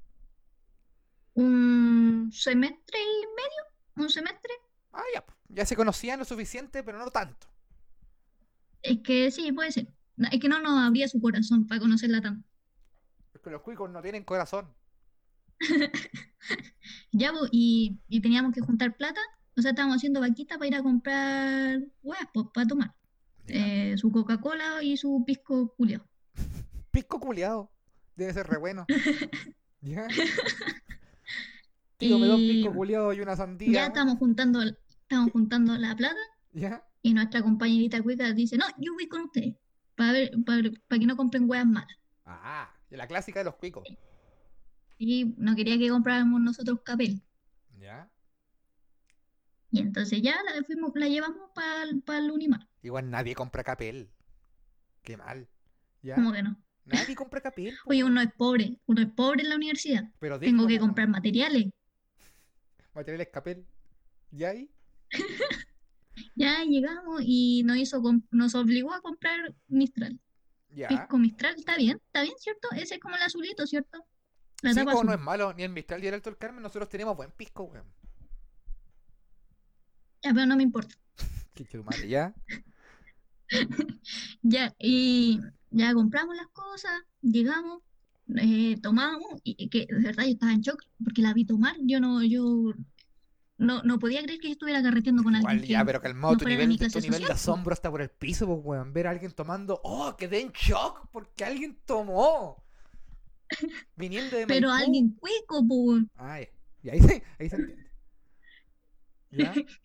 Un semestre y medio, un semestre. Ah, ya. pues, Ya se conocían lo suficiente, pero no tanto. Es que sí, puede ser. Es que no nos abría su corazón para conocerla tanto. Porque los cuicos no tienen corazón. Ya, po, y, y teníamos que juntar plata. O sea, estábamos haciendo vaquita para ir a comprar huevas, pues, para tomar. Eh, su Coca-Cola y su pisco culiao. Pisco culiado. Debe ser re bueno. ¿Ya? Tío, me da un pisco culiado y una ya sandía. estamos juntando, estamos juntando la plata ¿Ya? y nuestra compañerita cuica dice, no, yo voy con ustedes, para ver, para, para que no compren huevas malas. Ah, la clásica de los cuicos. Y no quería que compráramos nosotros capel. ¿Ya? Y entonces ya la, fuimos, la llevamos para el Unimar. Igual nadie compra capel. Qué mal. ¿Ya? ¿Cómo que no? Nadie compra capel. po, Oye, uno es pobre, uno es pobre en la universidad. Pero Tengo que comprar materiales. Materiales capel. ¿Ya ahí? Ya llegamos y nos hizo nos obligó a comprar Mistral. Ya. Pisco Mistral, está bien, está bien, ¿cierto? Ese es como el azulito, ¿cierto? La Sí, tapa no es malo. Ni el Mistral ni el Alto del Carmen. Nosotros tenemos buen pisco, weón. Ya, pero no me importa. Qué chumare, ¿ya? Ya, y ya compramos las cosas, llegamos, eh, tomamos, y que de verdad yo estaba en shock porque la vi tomar. Yo no, yo no, no podía creer que yo estuviera carreteando con alguien Igual ya, pero calmado, no tu nivel, tu nivel de social, asombro está por el piso, pues, weón. Ver a alguien tomando. ¡Oh, quedé en shock! Porque alguien tomó. Viniendo de Pero Maipú. alguien cuico, po. Ah, ya. Y ahí se, ahí se entiende. ¿Ya?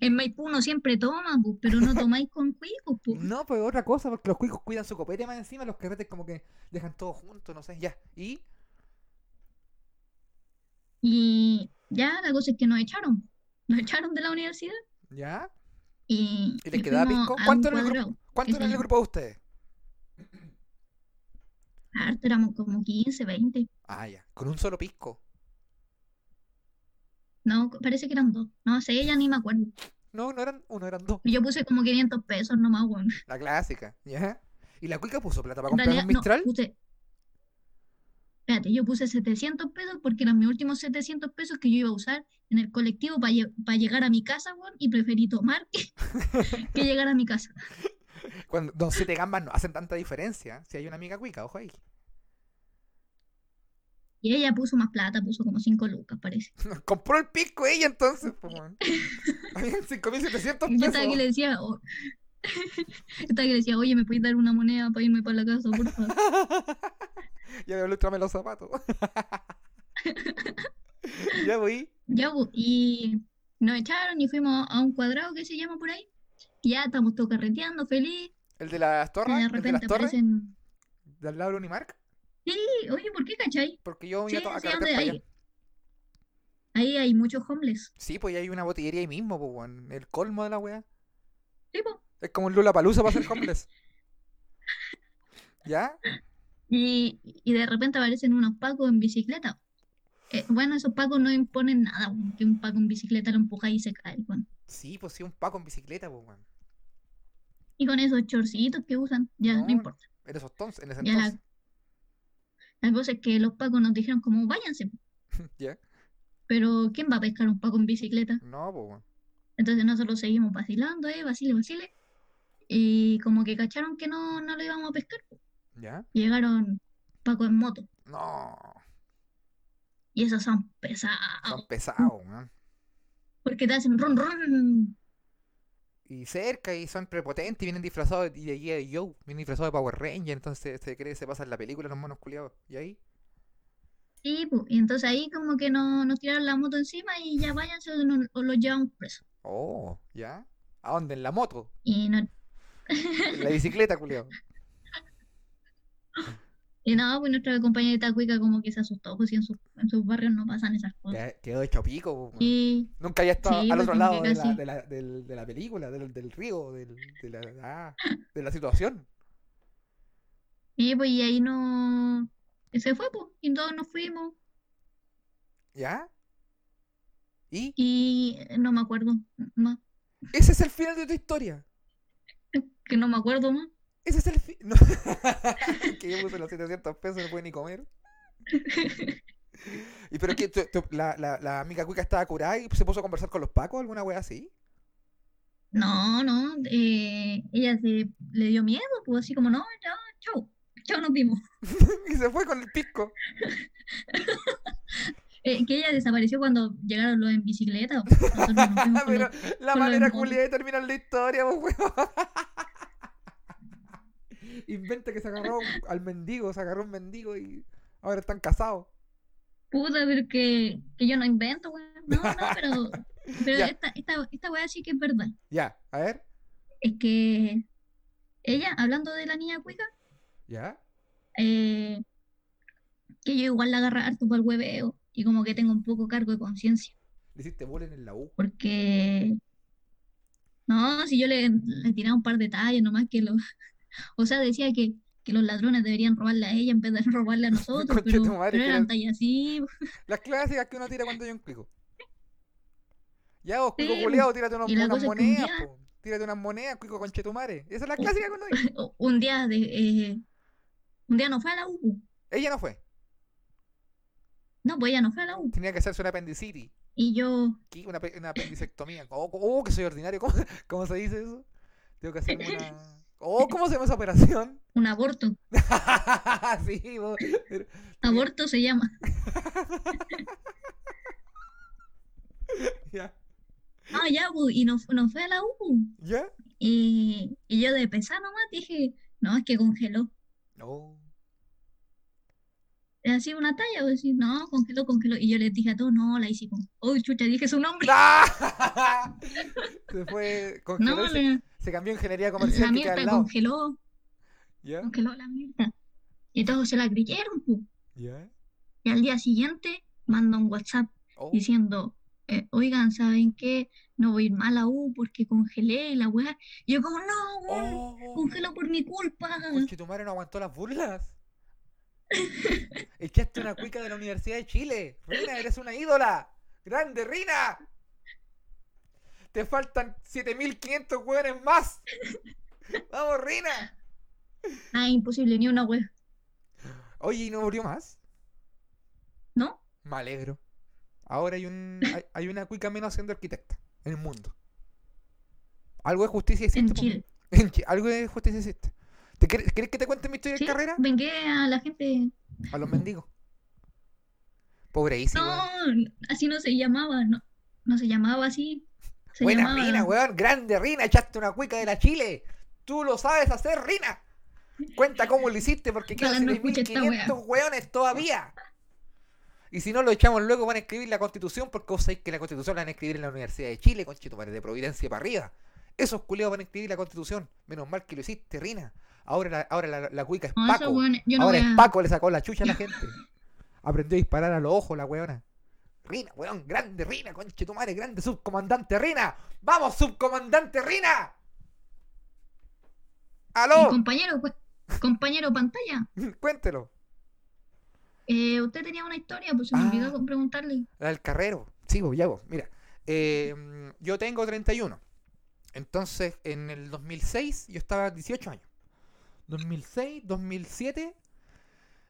En Maipú uno siempre toma, po, pero no tomáis con cuicos. No, pues otra cosa, porque los cuicos cuidan su copete más encima, los carretes como que dejan todo junto, no sé, ya. ¿Y? Y ya la cosa es que nos echaron. Nos echaron de la universidad ¿Ya? y, ¿Y les quedaba pisco? ¿Cuánto era el cuadrado. grupo? ¿Cuánto que era el se- grupo de ustedes? Harto, éramos como 15, 20. Ah, ya. Con un solo pisco. No, parece que eran dos. No sé, ya ni me acuerdo. No, no eran uno, eran dos. Y Yo puse como 500 pesos nomás, weón. La clásica, ¿ya? ¿Y la cuica puso plata para comprar realidad, un no, Mistral? puse. Espérate, yo puse 700 pesos porque eran mis últimos 700 pesos que yo iba a usar en el colectivo para llegar a mi casa, weón, y preferí tomar que, que llegar a mi casa. Cuando Don Siete Gambas no hacen tanta diferencia. Si hay una amiga cuica, ojo ahí. Y ella puso más plata, puso como 5 lucas, parece. Compró el pisco ella entonces, po, weón. Habían 5.700 Y yo estaba que le pesos. decía, oh, estaba que le decía, oye, ¿me puedes dar una moneda para irme para la casa, por favor? ya me lústrame los zapatos. ya voy. Ya, bu, y nos echaron y fuimos a un cuadrado que se llama por ahí. Y ya estamos todos carreteando, feliz. ¿El de las Y torres? de ¿El de las repente torres? aparecen. ¿De al lado de Unimark? Sí, oye, ¿por qué cachai? Porque yo Sí, iba a, a sí, para allá. Ahí hay muchos homeless. Sí, pues ya hay una botillería ahí mismo, pues, weón. El colmo de la wea. Sí, po. Es como un Lula Palusa para ser homeless. ¿Ya? Y, y de repente aparecen unos pacos en bicicleta. Eh, bueno, esos pacos no imponen nada, weón, que un paco en bicicleta lo empuja y se cae, weón. Sí, pues sí, un Paco en bicicleta, pues, weón. Y con esos chorcitos que usan, ya no, No, importa. En esos tons, en ese Ya la, entonces. La cosa es que los pacos nos dijeron como, váyanse. ¿Ya? Pero ¿quién va a pescar un paco en bicicleta? No, pues. Entonces nosotros seguimos vacilando, eh, vacile, vacile. Y como que cacharon que no, no lo íbamos a pescar. ¿Ya? Llegaron pacos en moto. No. Y esos son pesados. Son pesados, weón. Porque te hacen ron, ron. Y cerca, y son prepotentes, y vienen disfrazados de, de G.I. Joe. Vienen disfrazados de Power Ranger, entonces se cree que se pasa en la película los monos culiados. ¿Y ahí? Sí, y entonces ahí como que no, nos tiraron la moto encima y ya váyanse o, no- o los llevamos presos. Oh, ¿ya? ¿A dónde? En la moto. Y no, En la bicicleta, culiado. y no, pues nuestra compañerita cuica como que se asustó, pues si en, sus en sus barrios no pasan esas cosas. Quedó hecho pico. Y Nunca había estado Sí, al pues otro lado de la, de la película, del, del río, del, de, la, ah, de la situación. Y pues y ahí no... y se fue, pues, y todos nos fuimos. ¿Ya? ¿Y? Y no me acuerdo más, Ese es el final de tu historia. que no me acuerdo más. Ese es el fin. No. que yo puse los 700 pesos, no pude ni comer. ¿Y pero que la, la, la amiga cuica estaba curada y se puso a conversar con los pacos? ¿Alguna wea así? No, no, eh, ella se le dio miedo, pues así como, no, ya, chau, chau, nos vimos. y se fue con el pisco. Eh, que ella desapareció cuando llegaron los en bicicleta. pues, pero la manera culiada de terminar la historia, pues, weón. Inventa que se agarró al mendigo, se agarró un mendigo y ahora están casados. Puta, pero que, que yo no invento, weón. No, no, pero, pero esta, esta, esta weá sí que es verdad. Ya, a ver. Es que ella, hablando de la niña cuica, Ya. eh, que yo igual la agarra harto para el hueveo y como que tengo un poco cargo de conciencia. Le hiciste bullying en la U. Porque, no, si yo le, le tiraba un par de tallas nomás que lo... O sea, decía que, que los ladrones deberían robarle a ella en vez de robarle a nosotros, pero, madre, pero eran era- tallas así. Las clásicas que uno tira cuando hay un cuico. Ya vos, cuico Sí, tírate unos- unas que un monedas, día-. Tírate unas monedas, cuico conchetumare. Esa es la clásica que uno dice. Un día de, eh, un día no fue a la U. Ella no fue. No, pues ella no fue a la U. Tenía que hacerse una apendicitis. Y yo, ¿Qué? Una, una apendicectomía. Oh, oh, que soy ordinario. ¿Cómo, cómo se dice eso? Tengo que hacerme una. Oh, ¿cómo se llama esa operación? un aborto. sí, vos. pero- Aborto se llama. Ya. Ah, ya, y no, no fue a la U. ¿Ya? Y, y yo de pesar nomás dije, no, es que congeló. No. Le hacía una talla, pues, sí, no, congeló, congeló. Y yo les dije a todos, no, la hice con. Uy, chucha, dije su nombre. ¡Ah! Se fue. Congeló No, y se, la, cambió en ingeniería la comercial que mierda lado. congeló, ¿Ya? congeló la mierda. Y todos se la creyeron, pues. ¿Ya? Y al día siguiente manda un WhatsApp Oh. diciendo, eh, oigan, ¿saben qué? No voy a ir más a la U porque congelé y la weá. Y yo como, no, weón, Oh. congeló por mi culpa. Conche, tu madre no aguantó las burlas. Echaste una cuica de la Universidad de Chile. Rina, eres una ídola. Grande, Rina. Te faltan 7500 hueones más. Vamos, Rina. Ah, imposible, ni una wea. Oye, ¿y no murió más? ¿No? Me alegro. Ahora hay, un, hay, hay una cuica menos siendo arquitecta en el mundo. Algo de justicia existe. En. Chile. En Chi- Algo de justicia existe. ¿Te quieres que te cuente mi historia ¿Sí? de carrera? Vengué a la gente. A los mendigos. Pobre Isi, No, así no se llamaba, no, no se llamaba así. Se Buena llamaba... Rina, weón. Grande Rina. Echaste una cuica de la Chile. Tú lo sabes hacer, Rina. Cuenta cómo lo hiciste porque quedan Ojalá no escuche esta 6.500 weones todavía. Y si no lo echamos luego van a escribir la constitución porque vos sabéis que la constitución la van a escribir en la Universidad de Chile, conchetumare, de Providencia para arriba. Esos culeados van a escribir la constitución. Menos mal que lo hiciste, Rina. Ahora la, ahora la, la cuica es No, Paco. no Ahora es Paco, le sacó la chucha a la gente. Aprendió a disparar a los ojos la weona. Rina, weón, grande Rina, conche tu madre, grande subcomandante Rina. ¡Vamos, subcomandante Rina! ¡Aló! compañero, pues, compañero pantalla, Cuéntelo. eh, usted tenía una historia, pues se me Ah. olvidó preguntarle. La del carrero. Sí, vos, ya vos. Mira, eh, yo tengo 31. Entonces, en el 2006 yo estaba 18 años. 2006, 2007,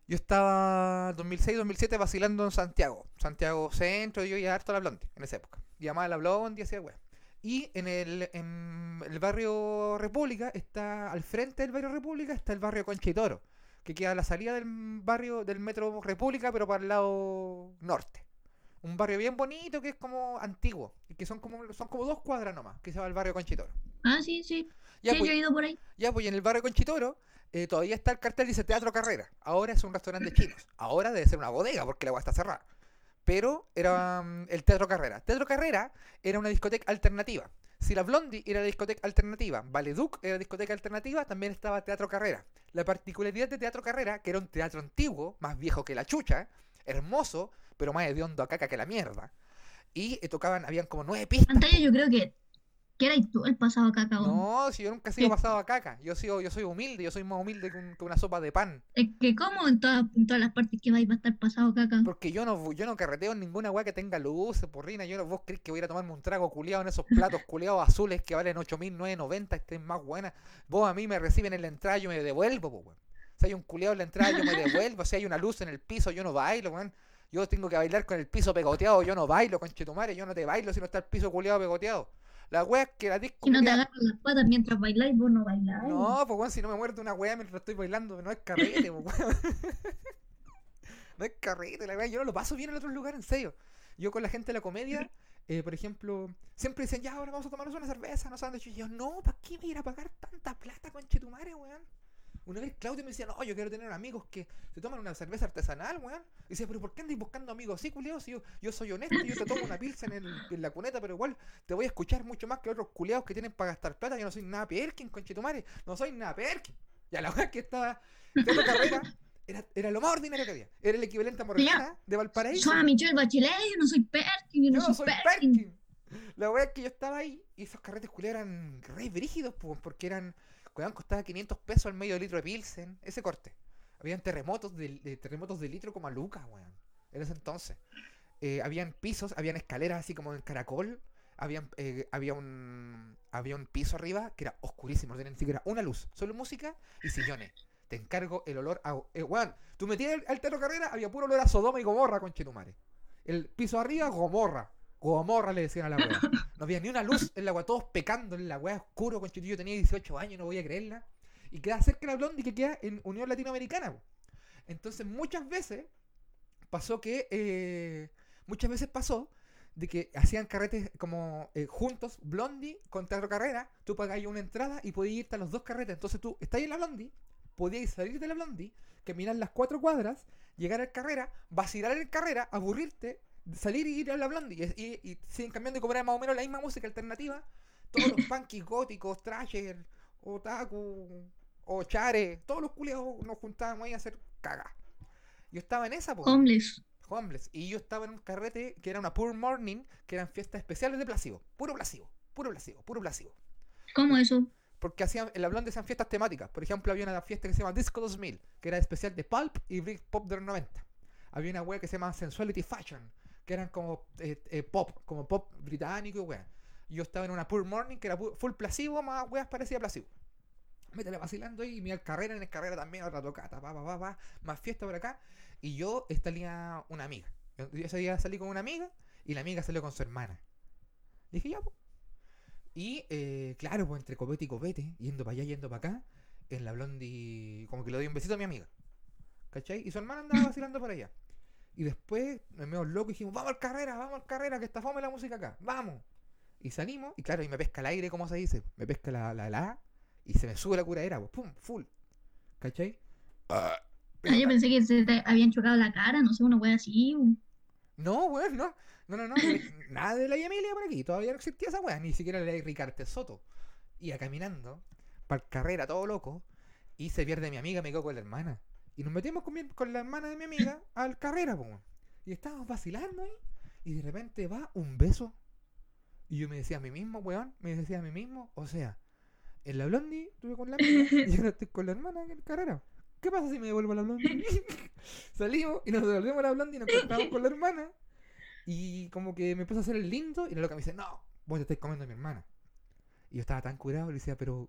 yo estaba 2006, 2007 vacilando en Santiago. Santiago Centro, yo iba harto a la Blondie en esa época. Llamaba a la Blondie y hacía weá. Y en el, en el barrio República, está al frente del barrio República, está el barrio Conchitoro, que queda a la salida del barrio del metro República, pero para el lado norte. Un barrio bien bonito que es como antiguo, y que son como, son como dos cuadras nomás, que se va al barrio Conchitoro. Ah, sí, sí, Ya, sí, pues, yo he ido por ahí. ya, pues y en el barrio Conchitoro eh, todavía está el cartel dice Teatro Carrera. Ahora es un restaurante de chinos. Ahora debe ser una bodega porque la agua está cerrada. Pero era mm, el Teatro Carrera. Teatro Carrera era una discoteca alternativa. Si la Blondie era la discoteca alternativa, Valeduc era discoteca alternativa, también estaba Teatro Carrera. La particularidad de Teatro Carrera, que era un teatro antiguo, más viejo que la chucha, hermoso, pero más hediondo a caca que la mierda. Y eh, tocaban, habían como nueve pistas. Pantalla, yo creo que, que eras tú el pasado cacao. No, si yo nunca he sido pasado a caca. Yo, sigo, yo soy humilde, yo soy más humilde que, un- que una sopa de pan. Es que, ¿cómo en, todas en todas las partes que vais va a estar pasado caca? Porque yo no, yo no carreteo en ninguna weá que tenga luces, porrina. Yo no, vos crees que voy a ir a tomarme un trago culiado en esos platos culiados azules que valen 8.990, estén más buenas. Vos a mí me reciben en la entrada, yo me devuelvo, po, weón. Si hay un culiado en la entrada, yo me devuelvo. Si hay una luz en el piso, yo no bailo, weón. Yo tengo que bailar con el piso pegoteado, yo no bailo, conchetumare. Yo no te bailo si no está el piso culiado pegoteado. La weá es que la disco Si no te agarran las patas mientras bailáis, vos no bailáis. No, pues weón, si no me muerdo una weá mientras estoy bailando, no es carrete, pues, weón. No es carrete, la weá. Yo no lo paso bien en otros lugares, en serio. Yo con la gente de la comedia, eh, por ejemplo, siempre dicen, ya, ahora vamos a tomarnos una cerveza, no sándwiches. Y yo, no, ¿para qué me ir a pagar tanta plata, conchetumare, weón? Una vez Claudio me decía, no, yo quiero tener amigos que se toman una cerveza artesanal, weón. Y dice, pero ¿por qué andáis buscando amigos así, culiados? Si yo, yo soy honesto, yo te tomo una pilsa en, el- en la cuneta, pero igual te voy a escuchar mucho más que otros culiados que tienen para gastar plata. Yo no soy nada Perkin, conchetumare. No soy nada Perkin. Ya la weá que estaba de otra carrera era, era lo más ordinario que había. Era el equivalente a Morgana de Valparaíso. Soy a Michelle Bachelet, yo no soy Perkin, yo no, Yo soy, soy Perkin. Perkin. La wea es que yo estaba ahí y esos carretes culiados eran re brígidos, po, porque eran. Weón, costaba 500 pesos al medio litro de Pilsen. Ese corte. Habían terremotos de, terremotos de litro como a Lucas, weón. En ese entonces. Eh, habían pisos, habían escaleras así como en caracol. Habían, eh, había un había un piso arriba que era oscurísimo, no tenía ni siquiera una luz, solo música y sillones. Te encargo el olor a. Eh, weón, tú metías al, al Carrera, había puro olor a Sodoma y Gomorra, conchetumare. El piso arriba, Gomorra. Gomorra le decían a la wea. No había ni una luz en la wea, todos pecando en la wea oscuro, conchetumare. Yo tenía 18 años, no voy a creerla. Y queda cerca la Blondie que queda en Unión Latinoamericana. Entonces, muchas veces pasó que. eh, muchas veces pasó de que hacían carretes como eh, juntos, Blondie con Teatro Carrera, tú pagabas una entrada y podías irte a los dos carretes. Entonces tú estás en la Blondie, podías salir de la Blondie, caminar las cuatro cuadras, llegar al Carrera, vacilar en el Carrera, aburrirte, salir y ir a la Blondie. Y, y, y siguen cambiando y cobrar más o menos la misma música alternativa. Todos los punkies góticos, trasher, otaku, o chare, todos los culiados nos juntábamos ahí a hacer caga. Yo estaba en esa, po. Homeless. Homeless. Y yo estaba en un carrete que era una Poor Morning, que eran fiestas especiales de Plasivo. Puro Plasivo, puro Plasivo, puro Plasivo. ¿Cómo eso? Porque hacían, en la Blonde hacían fiestas temáticas. Por ejemplo, había una fiesta que se llama Disco 2000, que era especial de Pulp y Britpop de los 90. Había una wea que se llama Sensuality Fashion, que eran como eh, eh, pop, como pop británico y wea. Y yo estaba en una Poor Morning, que era full Plasivo, más weas parecidas a Plasivo. métele vacilando ahí, y mira carrera, en el carrera también, otra tocata, pa, pa, pa, pa, más fiesta por acá. Y yo salía una amiga. Yo ese día salí con una amiga y la amiga salió con su hermana. Dije, ya, pues. Y eh, claro, pues entre copete y copete, yendo para allá, yendo para acá, en la blondie, como que le doy un besito a mi amiga. ¿Cachai? Y su hermana andaba vacilando por allá. Y después me medio loco y dijimos, vamos al carrera, vamos al carrera, que está fome la música acá, vamos. Y salimos, y claro, y me pesca el aire, como se dice, me pesca la, la, la y se me sube la curadera, pues, pum, full. ¿Cachai? Ah, Ah, yo pensé que se te habían chocado la cara, no sé, una wea así. o- No, weón, no. No, no, no. Nada de la Emilia por aquí. Todavía no existía esa weá. Ni siquiera la de Ricarte Soto. Iba caminando, para carrera, todo loco. Y se pierde mi amiga, me quedo con la hermana. Y nos metimos con, mi- con la hermana de mi amiga al carrera, po. Y estábamos vacilando ahí. Y de repente va un beso. Y yo me decía a mí mismo, weón. Me decía a mí mismo. O sea, en la blondie estuve con la amiga. y ahora estoy con la hermana en el carrera. ¿Qué pasa si me devuelvo a la blondie? Salimos y nos devolvemos a la blondie y nos encontramos con la hermana. Y como que me empezó a hacer el lindo y la loca me dice, no, vos te estás comiendo a mi hermana. Y yo estaba tan curado, le decía, pero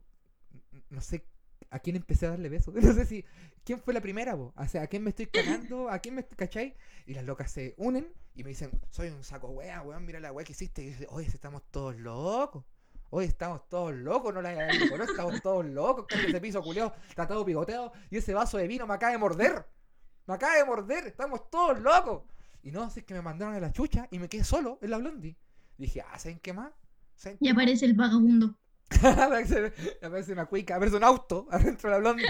no sé a quién empecé a darle besos. No sé si, ¿quién fue la primera, vos? O sea, ¿a quién me estoy cagando? ¿A quién me cachai? Y las locas se unen y me dicen, soy un saco wea, weón, mira la wea que hiciste. Y dice, oye, estamos todos locos. Hoy estamos todos locos, no la no, estamos todos locos, que ese piso culeado está todo pigoteado y ese vaso de vino me acaba de morder. Me acaba de morder, estamos todos locos. Y no, si es que me mandaron a la chucha y me quedé solo en la blondie. Dije, ah, ¿saben qué más? ¿Saben Y qué más? aparece el vagabundo. aparece, una cuica, aparece un auto adentro de la blondie.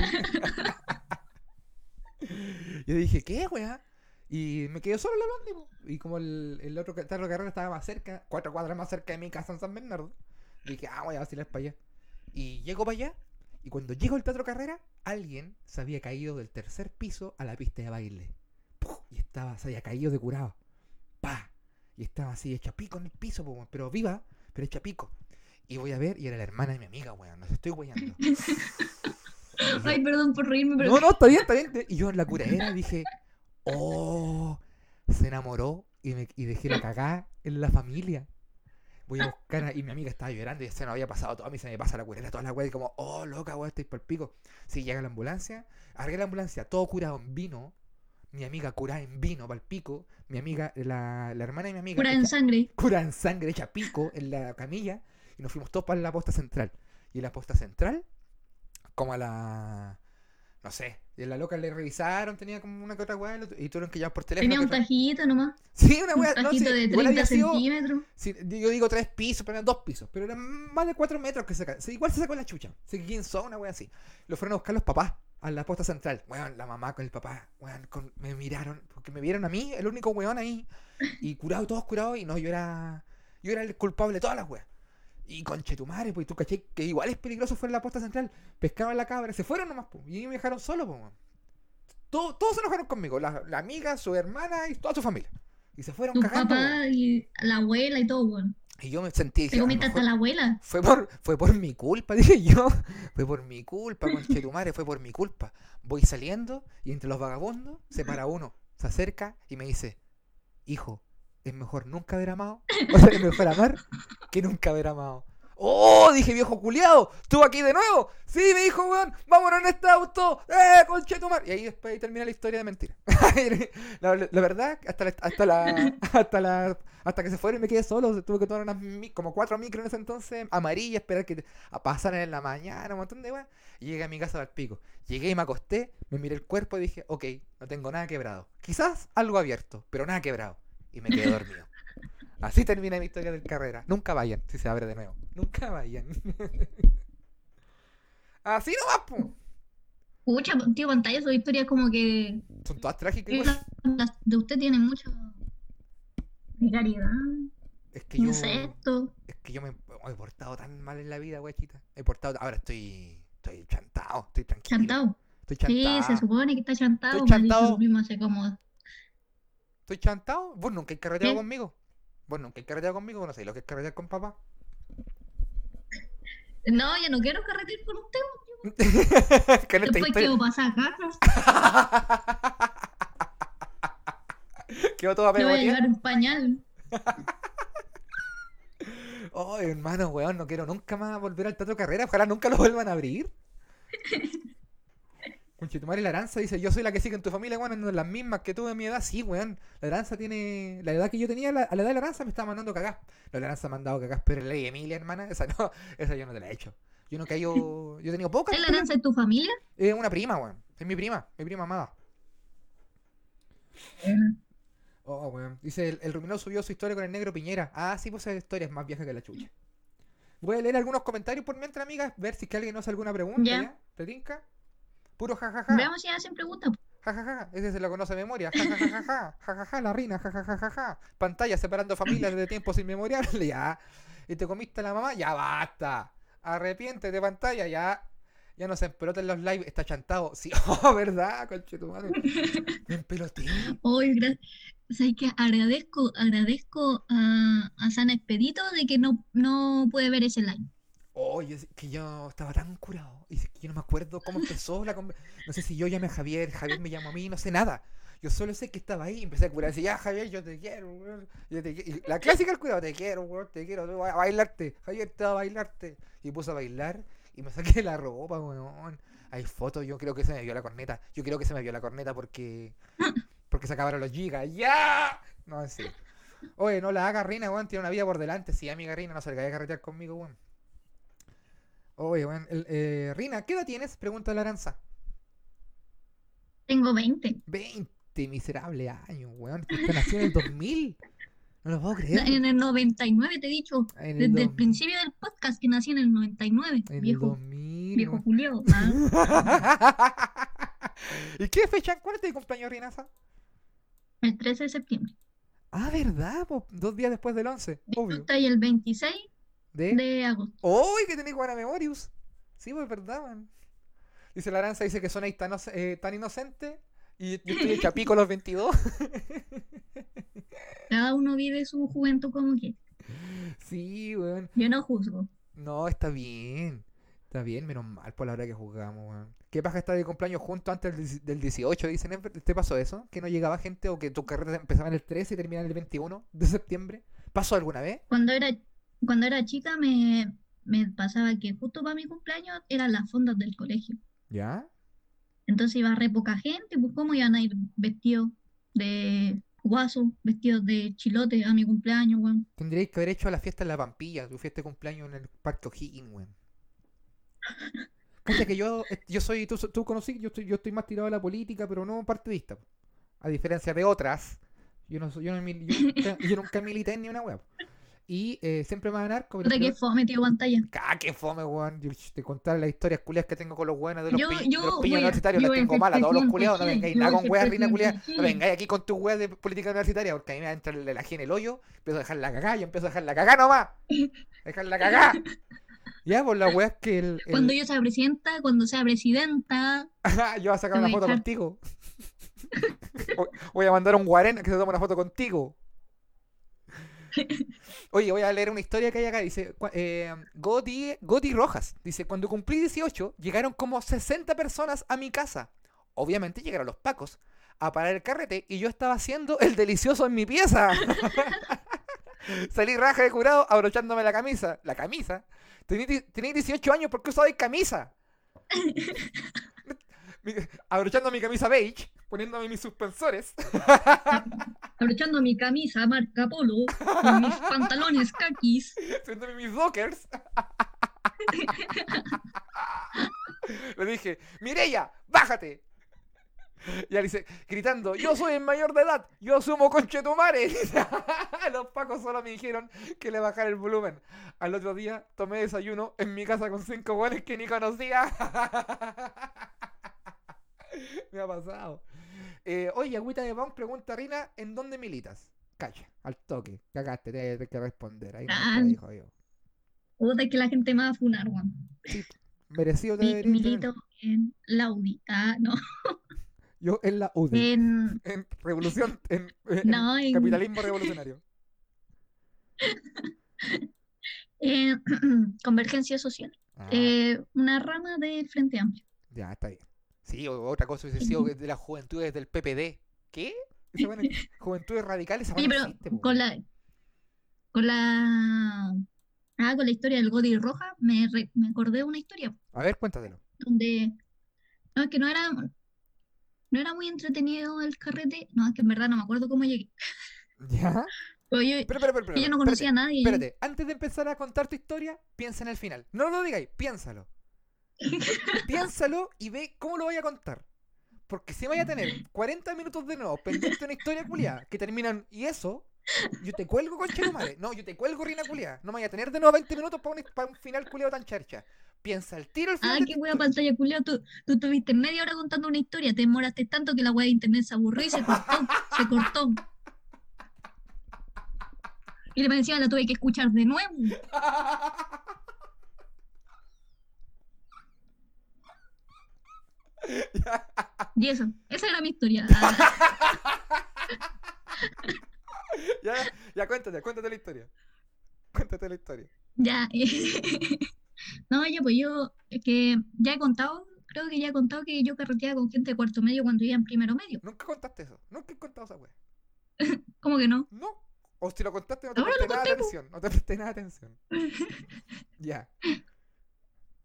Yo dije, ¿qué, weá? Y me quedé solo en la blondie. Y como el, el otro ca- teatro carrera estaba más cerca, cuatro cuadras más cerca de mi casa en San Bernardo, dije, ah, voy a vacilar para allá. Y llego para allá, y cuando llego al teatro carrera, alguien se había caído del tercer piso a la pista de baile. Y estaba, se había caído de curado. ¡Pa! Y estaba así, hecha pico en el piso, pero viva, pero hecha pico. Y voy a ver, y era la hermana de mi amiga, weón. No se estoy weyando. Ay, perdón por reírme, pero no, no, está bien, está bien. Y yo en la curadera dije, oh, se enamoró y, me, y dejé la cagada en la familia. Voy a buscar, a- y mi amiga estaba llorando y se nos había pasado todo. A mí se me pasa la curadera, toda la weá, y como, oh, loca, weá, estoy por el pico. Sí, llega la ambulancia, arreglé la ambulancia, todo curado en vino. Mi amiga curada en vino, para el pico. Mi amiga, la, la hermana de mi amiga. cura en sangre. cura en sangre, hecha pico en la camilla. Y nos fuimos todos para la posta central. Y en la posta central, como a la. No sé. Y a la loca le revisaron, tenía como una que otra weá. Y tuvieron que llamar por teléfono. Tenía un tajito nomás. Sí, una Un weá. No, tajito sí, de igual 30 había sido. centímetros. sí, yo digo tres pisos, pero eran dos pisos. Pero eran más de cuatro metros que sí, Igual se sacó la chucha. Así que quién son, una weá así. Lo fueron a buscar los papás a la posta central. Weón, la mamá con el papá. Weón, con- me miraron. Porque me vieron a mí, el único weón ahí. Y curado, todos curados. Y no, yo era. Yo era el culpable de todas las weas. Y conche tu madre, pues tú caché que igual es peligroso fuera la posta central. Pescaban la cabra, se fueron nomás, pues. Y me dejaron solo, pues. Todo- todos se enojaron conmigo. La, la amiga, su hermana y toda su familia. Y se fueron Tu cagando. papá y la abuela y todo, weón. Y yo me sentí. Te "A lo comiste hasta la abuela. fue por, fue por mi culpa, dije yo. Fue por mi culpa, conche tu madre, fue por mi culpa. Voy saliendo y entre los vagabundos se para uno, se acerca y me dice, hijo, es mejor nunca haber amado. O sea, es mejor amar que nunca haber amado. ¡Oh! Dije, viejo culiado, ¿estuvo aquí de nuevo? Sí, me dijo, weón, vámonos en este auto, ¡eh, conche tu madre! Y ahí después termina la historia de mentira. la, verdad, hasta la, hasta la, hasta que se fueron y me quedé solo, tuve que tomar unas como cuatro micros en ese entonces, amarillas, esperar que pasaran en la mañana, un montón de weas. Y llegué a mi casa al pico. Llegué y me acosté, me miré el cuerpo y dije, ok, no tengo nada quebrado. Quizás algo abierto, pero nada quebrado. Y me quedé dormido. Así termina mi historia de carrera. Nunca vayan, si se abre de nuevo. Nunca vayan. Así nomás, po. Pucha, tío, pantalla, su historia como que Son todas trágicas. las de usted tienen mucho precariedad, Es que yo, insectos. es que yo me me he portado tan mal en la vida, guachita. He portado, ahora estoy, estoy chantado, estoy tranquilo. Chantado. Estoy Sí, chantado. se supone que está chantado. Estoy me dijo chantado. su primo hace como. Estoy chantado. Vos nunca has carreteado conmigo. Vos nunca has carreteado conmigo. No sé lo que es carretear con papá. No, ya no quiero carretear con usted. Con esta Después historia- quiero pasar cajas. Quedó todo Le voy a llevar un pañal. Ay, hermano, weón, no quiero nunca más volver al teatro carrera. Ojalá nunca lo vuelvan a abrir. Conchetumare la Aranza dice, yo soy la que sigue en tu familia, weón, no las mismas que tú de mi edad. Sí, weón. La Aranza tiene. La edad que yo tenía, la- a la edad de la Aranza me estaba mandando cagás. No, la Aranza me ha mandado cagás, pero la ley Emilia, hermana, esa no, esa yo no te la he hecho. Yo no cayó. Yo he tenido pocas. ¿Es la herencia de tu familia? Es una prima, weón. Es mi prima, mi prima amada. Oh, weón. Dice, el, el Ruminó subió su historia con el negro Piñera. Ah, sí, pues esa historia es más vieja que la chucha. Voy a leer algunos comentarios por mientras, amigas, ver si es que alguien nos hace alguna pregunta. ¿ya? ¿Te tinca? Puro jajaja. Veamos si hacen preguntas. Jajaja, ese se lo conoce de memoria. Jajajaja, jajaja, la rina, jajajaja. Pantalla separando familias desde tiempos inmemoriales, ya. Y te comiste a la mamá, ya basta. Arrepiéntete de pantalla, ya. Ya no se empeloten los live, está chantado. Sí, oh, ¿verdad? Conchetumare. Me empeloté. Hoy, gra- ¿sabes qué? Agradezco, agradezco a, a San Expedito de que no, no puede ver ese live. Oye, que yo estaba tan curado. Y que yo no me acuerdo cómo empezó la. No sé si yo llamé a Javier, Javier me llamó a mí, no sé nada. Yo solo sé que estaba ahí y empecé a curar. Decía, ya, Javier, yo te quiero. Yo te qui-". Y la clásica del curado, te quiero, weón, te quiero, a bailarte. Javier, te va a bailarte. Y puse a bailar y me saqué la ropa, weón. Hay fotos, yo creo que se me vio la corneta. Yo creo que se me vio la corneta porque. Porque se acabaron los gigas. ¡Ya! No, serio. Oye, no la haga Rina, weón, tiene una vida por delante. Sí, amiga Rina, no se le vaya a carretear conmigo, weón. Oye, el- eh, Rina, ¿qué edad tienes? Pregunta la Aranza. Tengo 20. 20 miserable años, weón. Usted nació en el 2000. No lo puedo creer. En el 99 te he dicho, el, desde el dos- principio del podcast que nací en el 99. en el Viejo, 2000. viejo. Julio. ah, ¿Y qué fecha? ¿Cuál es tu cumpleaños, Rinaza? el 13 de septiembre. Ah, ¿verdad? Dos días después del 11. Tú Obvio. estás ahí el 26 ¿De? de agosto. ¡Uy, que tenéis buena memorius! Sí, pues es verdad, man. Dice la Aranza, dice que tan, oce- eh, tan inocente. Y yo estoy hecha pico los 22. Cada uno vive su juventud como quiere. sí, weón. Yo no juzgo. No, está bien. Está bien, menos mal por la hora que jugamos, weón. ¿Qué pasa estar de cumpleaños juntos antes del, dieci- del 18? Dicen. ¿te pasó eso? ¿Que no llegaba gente o que tu carrera empezaba en el 13 y terminaba en el 21 de septiembre? ¿Pasó alguna vez? Cuando era, cuando era chica me, me pasaba que justo para mi cumpleaños eran las fondas del colegio. ¿Ya? Entonces iba re poca gente, pues cómo iban a ir vestidos de guaso, vestidos de chilote a mi cumpleaños, weón. Tendríais que haber hecho la fiesta en la Pampilla, tu fiesta de cumpleaños en el Parque O'Higgins, weón. Que yo, eh, yo soy, tú, tú conocí, yo estoy, yo estoy más tirado a la política, pero no partidista. A diferencia de otras, yo no soy, yo, no yo nunca, yo nunca milité en ni una web. Y eh, siempre van a dar como Puta que fome, tío pantalla. ¡Ah, qué fome, weón! Yo, te contar las historias culiadas que tengo con los weones de los, Yo- pi- yo de los voy piños a- universitarios, las tengo malas, todos los culiados, no vengáis nada con weas, Rina culiada, no vengáis aquí con tus weas de política universitaria, porque a mí me va a entrar la gene el hoyo, empiezo a dejar la cagá, yo empiezo a dejar la cagá nomás, dejar la cagá. Ya, por las weas que el, el- Cuando yo sea presidenta, cuando sea presidenta, yo voy a sacar una voy foto contigo. Voy a mandar a un guarena que se tome una foto contigo. Oye, voy a leer una historia que hay acá. Dice, eh, Goti, Goti Rojas. Dice, cuando cumplí 18, llegaron como 60 personas a mi casa. Obviamente llegaron los pacos a parar el carrete y yo estaba haciendo el delicioso en mi pieza. Salí raja de curado abrochándome la camisa. La camisa. Tení, di- tení 18 años, ¿por qué usabais camisa? Mi- abrochando mi camisa beige, poniéndome mis suspensores. abrochando mi camisa marca polo, con mis pantalones kakis. Haciéndome mis dockers. Le dije, Mireya, bájate. Y él dice, gritando, yo soy el mayor de edad, yo asumo conchetumare. Los pacos solo me dijeron que le bajara el volumen. Al otro día tomé desayuno en mi casa con cinco buenos que ni conocía. me ha pasado. Eh, oye, Agüita de Punk pregunta Rina, ¿en dónde militas? Cacha, al toque, cagaste, te que responder. Ahí Ah. dijo yo. Puta, es que la gente me va a funar, weón. Merecido te Mi- tener. milito en la UDI. Ah, no. Yo en la UDI. En, En revolución, en, en no, en, capitalismo revolucionario. en Convergencia Social. Ah, Eh, una rama del Frente Amplio. ya, está bien. Sí, o- otra cosa hubiese sido de las juventudes del PPD. ¿Qué? Juventudes radicales, pero existe, con la, con la, ah, con la historia del Godi Roja, me, re- me acordé de una historia A ver, cuéntatelo. donde, no, es que no era, no era muy entretenido el carrete. No, es que en verdad no me acuerdo cómo llegué. ¿Ya? Pero yo, Pero, pero, yo no espérate, conocía a nadie. Espérate, antes de empezar a contar tu historia, piensa en el final. No lo digáis, piénsalo. Piénsalo y ve cómo lo voy a contar. Porque si vaya a tener 40 minutos de nuevo pendiente una historia culiada que terminan y eso, yo te cuelgo con madre. No, yo te cuelgo rina culiada. No me vaya a tener de nuevo 20 minutos para un, final culiado tan charcha. Piensa el tiro al final. Ah, qué wea pantalla culiao. Tú, tú estuviste media hora contando una historia, te demoraste tanto que la wea de internet se aburrió y se cortó. se cortó. Y le encima la tuve que escuchar de nuevo. Y eso, esa era mi historia. Ya, ya, cuéntate, cuéntate la historia. Cuéntate la historia. ya. eh. No, ya pues yo, es que ya he contado, creo que ya he contado que yo carreteaba con gente de cuarto medio cuando iba en primero medio. Nunca contaste eso. Nunca he contado esa wea. ¿Cómo que no? No. O si lo contaste, no te presté nada de atención. No te presté nada de atención. Ya.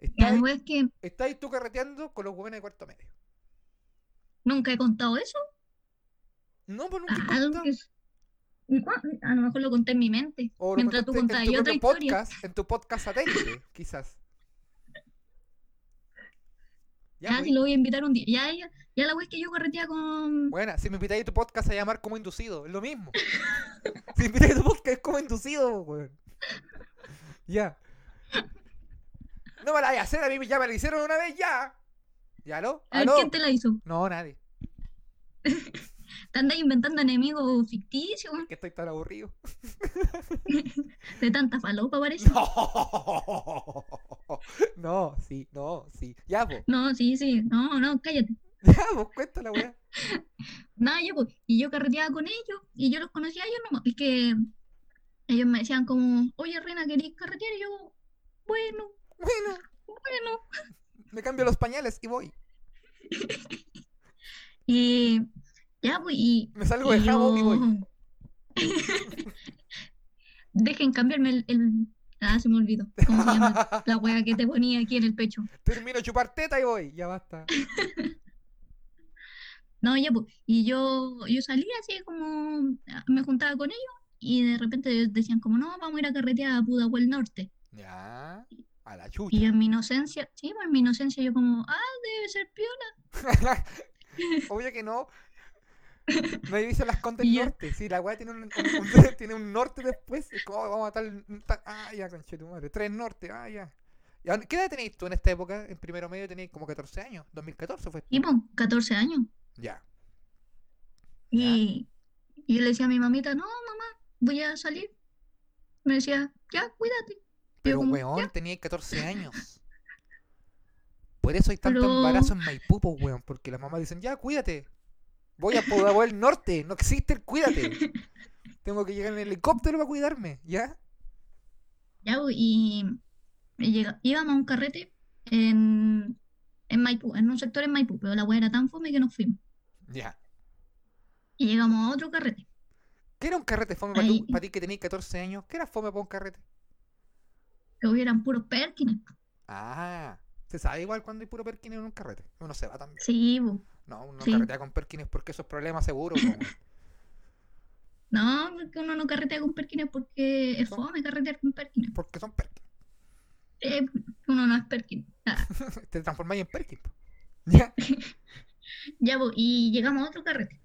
Ya, Estás la wea es que estás ahí tú carreteando con los jóvenes de cuarto medio. nunca he contado eso. No, pues nunca he Ah, contado. es- ¿Y cuá- A lo mejor lo conté en mi mente. O lo mientras tú contabas en tu otra propio historia. podcast, en tu podcast satélite, quizás. Ya, Ya, pues. si lo voy a invitar un día. Ya, ya, ya la wea es que yo carreteaba con. Buena, si me invitáis a tu podcast a llamar como inducido, es lo mismo. si me invitáis a tu podcast es como inducido, weón. Ya. No me la vayas a hacer, a mí ya me la hicieron una vez ya. ¿Ya, aló? A ver, ¿Aló? ¿quién te la hizo? No, nadie. Te andas inventando enemigos ficticios, Que estoy tan aburrido. de tanta falopa, parece. No. No, sí, no, sí. Ya, pues. No, sí, sí. No, no, cállate. Ya, pues, cuéntala, weá. Nada, ya, pues. Y yo carreteaba con ellos y yo los conocía a ellos nomás. Es que ellos me decían como, oye, Reina, ¿querés carretear? Y yo, bueno, Bueno, bueno. me cambio los pañales y voy. Y ya, pues, y, Me salgo de jabo y voy. Dejen cambiarme el, el- Ah, se me olvidó. ¿Cómo se llama? La wea que te ponía aquí en el pecho. Termino de chupar teta y voy. Ya basta. No, ya, pues. Y yo, yo salía así como, me juntaba con ellos y de repente decían como, no, vamos a ir a carretear a Pudahuel Norte. Ya. A la Y en mi inocencia, sí, pues en mi inocencia yo como, ah, debe ser piola. Obvio que no. Nadie dice las contas del norte. Sí, la weá tiene un, un- un- tiene un norte después. Es como, oh, vamos a tal. ta- ah, ya, conche tu madre. Tres norte, ah, ya. ¿Y a dónde- ¿Qué edad tenéis tú en esta época? En primero medio tenéis como 14 años. 2014 fue. Y pues, 14 años. Ya. Y, y yo le decía a mi mamita, no, mamá, voy a salir. Me decía, ya, cuídate. Pero, weón, "Ya". teníais 14 años. Por eso hay tanto Pero- embarazo en Maipú, weón. Porque las mamás dicen, ya, cuídate. Voy a Pudahuel Norte. No existe el cuídate. Tengo que llegar en helicóptero para cuidarme, ¿ya? Ya, y íbamos a un carrete en, en Maipú, en un sector en Maipú, pero la weá era tan fome que nos fuimos. Ya. Y llegamos a otro carrete. ¿Qué era un carrete fome para, Ahí- ti que tenías 14 años? ¿Qué era fome para un carrete? Que hubieran puros Perkins. Ah, se sabe igual cuando hay puro Perkins en un carrete. Uno se va también. Sí, po. No, uno Sí. carretea con Perkins porque eso es problema seguro. po, weón. No, porque uno no carretea con Perkins porque es Son- fome carretear con Perkins. porque son Perkins. Eh, uno no es Perkins. Ah, Te transformáis en Perkins. ¿Ya? ya, po, y llegamos a otro carrete.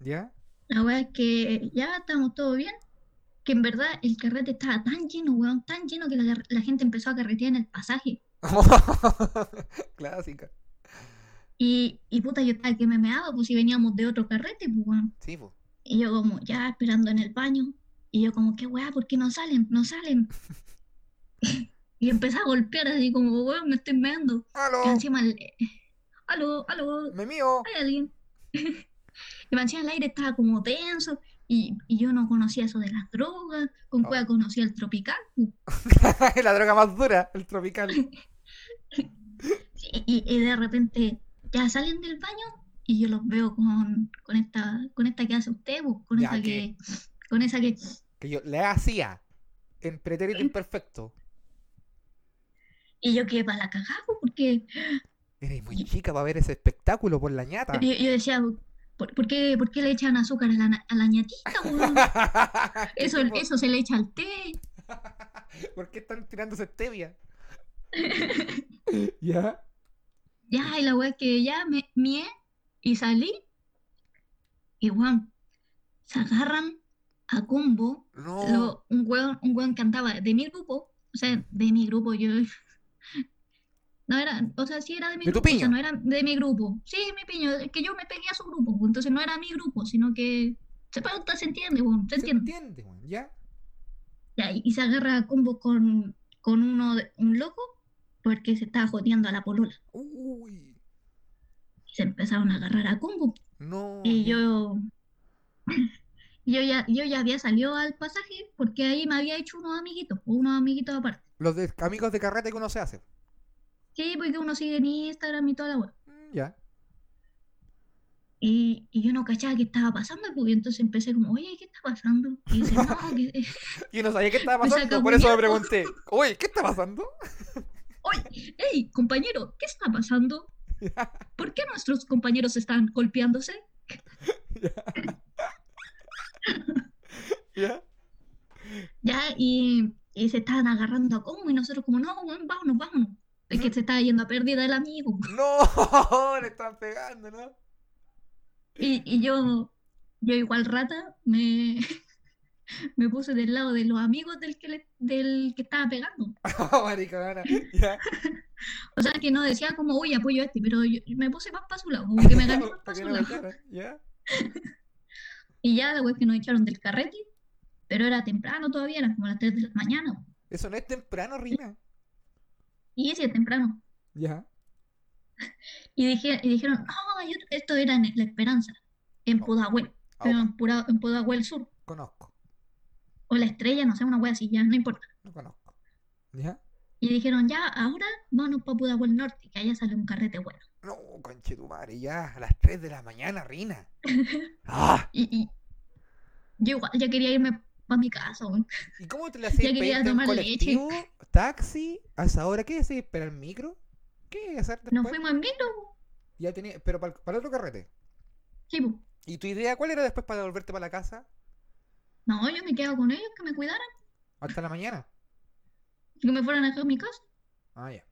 ¿Ya? La weá es que ya estábamos todo bien. Que en verdad el carrete estaba tan lleno, weón, tan lleno que la, la gente empezó a carretear en el pasaje. Clásica. Y, y puta, yo estaba que me meaba, pues si veníamos de otro carrete, pues weón. Sí, po. Y yo como ya esperando en el baño. Y yo como, qué weá, ¿por qué no salen? No salen. y empecé a golpear así como, weón, me estoy meando. Y ¡Aló! encima el... Aló, aló, ¡Me mío! hay alguien. y encima el aire estaba como tenso. Y, y yo no conocía eso de las drogas. Con Oh. cueva conocía el tropical. la droga más dura, el tropical. Y, y de repente ya salen del baño y yo los veo con, con esta con esta que hace usted, pues, con Ya, esa que con esa que Que yo le hacía en pretérito imperfecto. y yo quedé para la cagada pues, porque Eres muy chica para ver ese espectáculo por la ñata. Yo, yo decía, ¿por, por qué, ¿por qué le echan azúcar a la, a la ñatita? Eso, eso se le echa al té. ¿Por qué están tirándose stevia? ¿Ya? Ya, y la weá es que ya me mié y salí. Y weón, se agarran a combo. No. lo- un weón, un weón que andaba de mi grupo, o sea, de mi grupo, yo. No era, o sea, sí era de mi ¿De tu grupo, o sea, piño? no era de mi grupo. Sí, mi piño, es que yo me pegué a su grupo, pues, entonces no era mi grupo, sino que. Se pregunta, se entiende, weón, se ¿Se entiende. entiende? ¿Ya? Ya, y se agarra a combo con, con uno, de- un loco, porque se estaba jodeando a la polola. Uy. Y se empezaron a agarrar a combo. No. Y yo, yo ya, yo ya había salido al pasaje porque ahí me había hecho unos amiguitos, unos amiguitos aparte. Los de amigos de carrete que uno se hace. Sí, porque uno sigue en Instagram y toda la web. Mm, Ya. Y, y yo no cachaba qué estaba pasando, pues, y entonces empecé como, oye, ¿qué está pasando? Y dice, no, que, Y no sabía qué estaba pasando, por eso me pregunté. Oye, ¿qué está pasando? oye, hey, compañero, ¿qué está pasando? ¿Por qué nuestros compañeros están golpeándose? ¿Ya? Ya, y, y se estaban agarrando a combo y nosotros como, no, vámonos, vámonos. Es que se estaba yendo a pérdida el amigo. No, le están pegando, ¿no? Y, y yo, yo igual rata, me, me puse del lado de los amigos del que, le- del que estaba pegando. Maricona. Ya. O sea, que no decía como, uy, apoyo a este, pero yo me puse más para su lado, como que me gané más Para su lado. ¿Ya? Y ya la que nos echaron del carrete, pero era temprano todavía, eran como las 3 de la mañana. Eso no es temprano, Rina. Y sí, es temprano. Ya. Y, dije, y dijeron, no, yo- esto era en La Esperanza, en Oh. Pudahuel, Ah, pero en, Pura- en Pudahuel Sur, conozco. o La Estrella, no sé, una wea así, ya, no importa. No conozco. ¿Ya? Y dijeron, ya, ahora vámonos para Pudahuel Norte, que allá sale un carrete bueno. No, conche tu madre, ya. A las 3 de la mañana, Rina. ¡Ah! Y, y yo igual ya quería irme para mi casa. ¿Y cómo te le hacías Ya quería tomar leche. ¿Taxi? ¿A esa hora qué hacías? ¿Esperar el micro? ¿Qué hacer después? Nos fuimos en micro, Ya tenía, pero para, para el otro carrete. sí, po. ¿Y tu idea cuál era después para volverte para la casa? No, yo me quedo con ellos, que me cuidaran, ¿Hasta la mañana? que me fueran a dejar a mi casa. Ah, ya.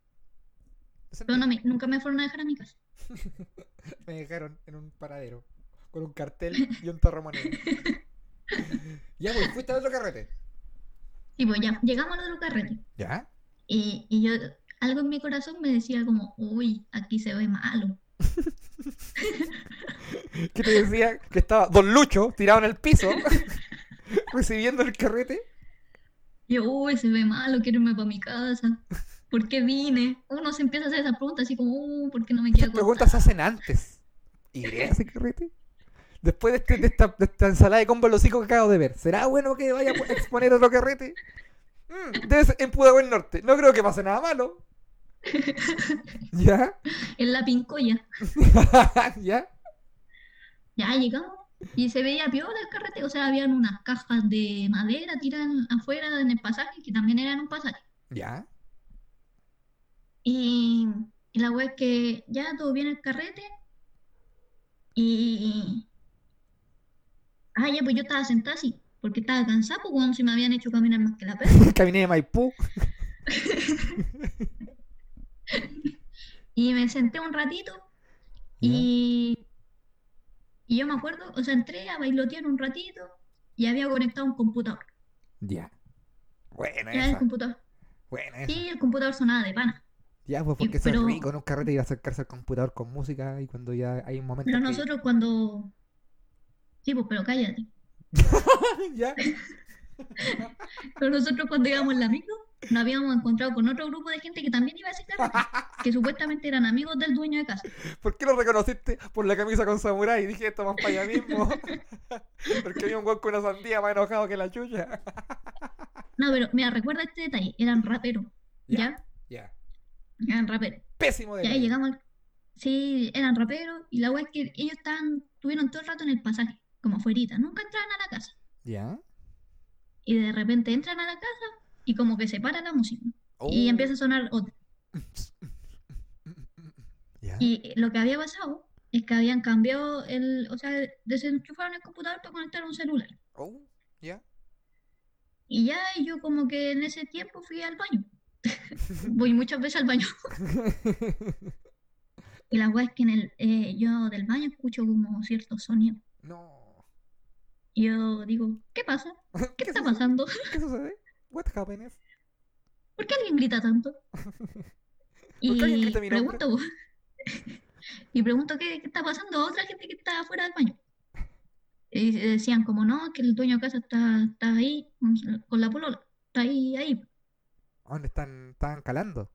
Pero no me- nunca me fueron a dejar a mi casa. Me dejaron en un paradero con un cartel y un torremoneo. ya, pues, fuiste al otro carrete. Y pues ya, llegamos al otro carrete. ¿Ya? Y, y yo, algo en mi corazón me decía como, uy, aquí se ve malo. ¿Qué te decía? Que estaba Don Lucho tirado en el piso recibiendo el carrete. Yo, uy, se ve malo, quiero irme para mi casa. ¿Por qué vine? Uno se empieza a hacer esas preguntas así como, uh, ¿por qué no me Esas quiero preguntas se hacen antes. ¿Iré a ese carrete? Después de, este- de esta, de esta ensalada de combo los hocico que acabo de ver, ¿será bueno que vaya a exponer otro carrete? Mm, debe ser en Pudahuel Norte. No creo que pase nada malo. ¿Ya? En la pincoya. ¿Ya? Ya llegamos y se veía piola el carrete, o sea, habían unas cajas de madera tiradas afuera en el pasaje, que también eran un pasaje. ¿Ya? Y, y la wea es que ya todo bien el carrete y... Ah, ya, pues yo estaba sentada así, porque estaba cansada, pues cuando se me habían hecho caminar más que la perra. Caminé de Maipú. Y me senté un ratito y, y yo me acuerdo, o sea, entré a bailotear un ratito y había conectado un computador. Ya. Buena Ya el esa. computador. Buena esa. Y el computador sonaba de pana. Ya, pues porque Y- eso es pero- rico en un carrete ir a acercarse al computador con música y cuando ya hay un momento Pero que- nosotros cuando... Sí, pues, pero cállate. ya. Pero nosotros cuando íbamos en la micro, nos habíamos encontrado con otro grupo de gente que también iba a carrete, que supuestamente eran amigos del dueño de casa. ¿Por qué lo reconociste? Por la camisa con samurai. Dije esto más para allá mismo. Porque había un weón con una sandía más enojado que la chucha. No, pero mira, recuerda este detalle, eran raperos, ¿ya? Ya. Eran raperos. Pésimo de Ya llegamos al... Sí, eran raperos y la wea es que ellos estaban, estuvieron todo el rato en el pasaje, como afuerita, nunca entraban a la casa. ¿Ya? Y de repente entran a la casa y como que se para la música y Oh. empieza a sonar otra. ¿Ya? Y lo que había pasado es que habían cambiado el, o sea, desenchufaron el computador para conectar un celular. Oh, ¿ya? Y ya yo como que en ese tiempo fui al baño. Voy muchas veces al baño. Y la weá es que en el, eh, yo del baño escucho como ciertos sonidos. No. Y yo digo, ¿qué pasa? ¿Qué está sucede? pasando? ¿Qué sucede? What happened? ¿Por qué alguien grita tanto? Y grita pregunto, y pregunto qué, qué está pasando a otra gente que está afuera del baño. Y decían como no, que el dueño de casa está, está ahí con, la polola, está ahí, ahí. ¿A ¿Dónde están, están calando?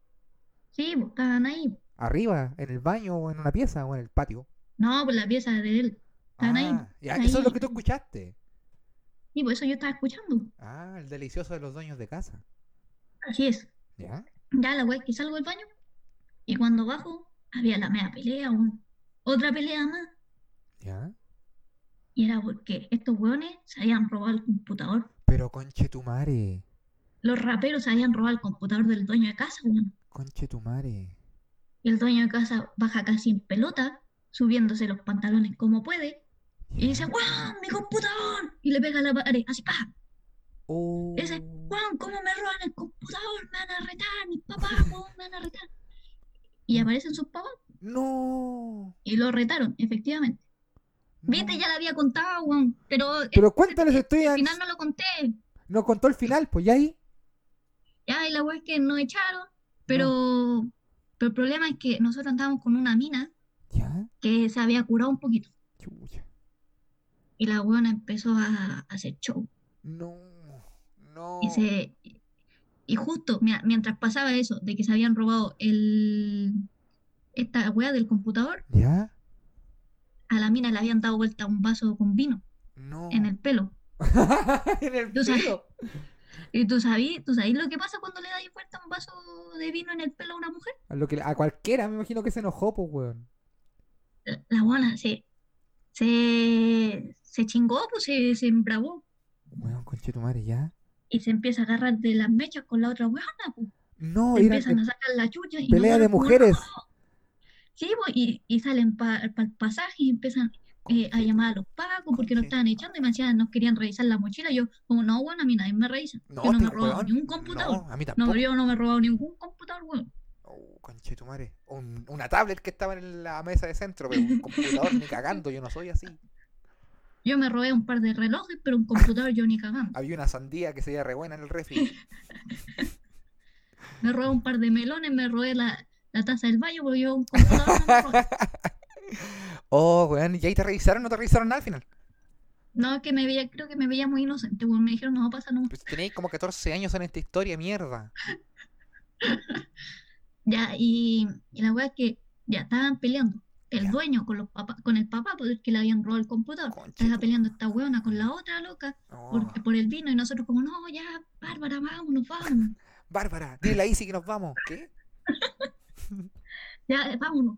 Sí, pues, estaban ahí. ¿Arriba? ¿En el baño o en una pieza o en el patio? No, pues la pieza de él. Ahí. Ah, ya, ahí. eso es lo que tú escuchaste. Y por eso yo estaba escuchando. Ah, el delicioso de los dueños de casa. Así es. ¿Ya? Ya la wea que salgo del baño y cuando bajo había la media pelea, weón. otra pelea más. ¿Ya? Y era porque estos weones se habían robado el computador. Pero conchetumare. Los raperos se habían robado el computador del dueño de casa, weón. Conchetumare. Y el dueño de casa baja casi en pelota, subiéndose los pantalones como puede, y dice. ¡Juan, mi computador! Y le pega a la pared, así, pa. Oh. Ese, Juan, ¿cómo me roban el computador? Me van a retar, mis papás, me van a retar. Y aparecen sus papás No. y lo retaron, efectivamente. Viste, ya la había contado, weón, pero Pero cuéntales, estoy al final no lo conté. No contó el final, pues ya ahí. Ya, y la weá es que nos echaron, pero, pero el problema es que nosotros andábamos con una mina ¿Ya? que se había curado un poquito. Chucha. Y la weona empezó a, a hacer show. No. No. Y, se, y justo mientras pasaba eso, de que se habían robado el, esta weá del computador, ¿Ya? a la mina le habían dado vuelta un vaso con vino No. en el pelo. en el Tú sabes- pelo. ¿Y tú sabías, tú sabías lo que pasa cuando le das vuelta un vaso de vino en el pelo a una mujer? A, lo que, a cualquiera, me imagino que se enojó, pues, weón. La, la se, se, se chingó, pues se, se embravó. Weón, conchetumare, ¿ya? Y se empieza a agarrar de las mechas con la otra weona, pues. No, Se empiezan a sacar la chucha y pelea de nosotros como, mujeres. "No". Sí, pues, y, y salen para el pasaje y empiezan eh, a llamar a los pacos porque nos estaban echando y me decían, nos querían revisar la mochila. Yo, como, no, bueno, a mí nadie me revisa. No, yo no me he robado weón, ni un computador. No, a mí No, tampoco. yo no me he robado ningún computador, weón. Oh, conchetumare. Un- una tablet que estaba en la mesa de centro, pero un computador ni cagando, yo no soy así. Yo me robé un par de relojes, pero un computador yo ni cagando. Había una sandía que se veía re buena en el refri. Me robé un par de melones, me robé la, la taza del baño, porque yo un computador no me robé. oh, weón, ¿y ahí te revisaron o no te revisaron nada al final? No, es que me veía, creo que me veía muy inocente, weón. Me dijeron, no pasa. Pues tenéis como 14 años en esta historia, mierda. Ya, y, y la weá es que ya estaban peleando. El dueño con los papá, con el papá, porque le habían robado el computador. Estaba peleando esta weona con la otra loca por, Oh, por el vino y nosotros como, no, ya, Bárbara, vámonos, vámonos. Bárbara, dile ahí sí que nos vamos. ¿Qué? Ya, vámonos.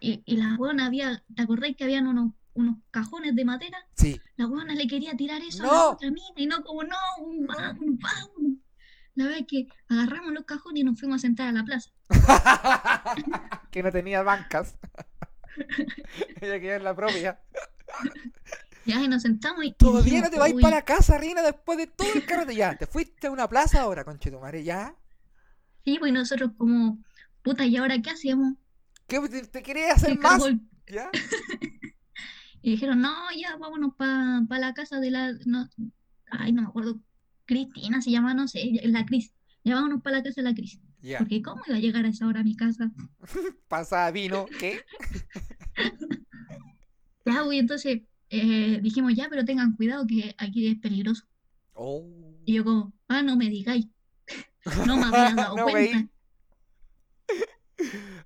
Y, y la weona había, ¿te acordáis que habían unos, unos cajones de madera? Sí. La weona le quería tirar eso a la otra mina y no como, no, vámonos, vámonos. La verdad es que agarramos los cajones y nos fuimos a sentar a la plaza. que no tenía bancas. Ella quería en la propia. Ya, y nos sentamos y, Todavía no te vais "Uy, para la casa, Reina, después de todo el carrete. Ya, te fuiste a una plaza ahora, conchetumare, ya. Sí, pues nosotros como, puta, ¿y ahora qué hacemos? ¿Qué te, te querías hacer más? cargó el- ¿Ya? Y dijeron, no, ya vámonos para la casa de la, no, ay, no me acuerdo, Cristina se llama, no sé, la Cris. Ya vámonos para la casa de la Cris. Porque ¿cómo iba a llegar a esa hora a mi casa? Pasa vino, ¿qué? Ya, güey, entonces eh, dijimos, ya, pero tengan cuidado que aquí es peligroso. Oh. Y yo como, ah, no me digáis. No me había dado No, cuenta.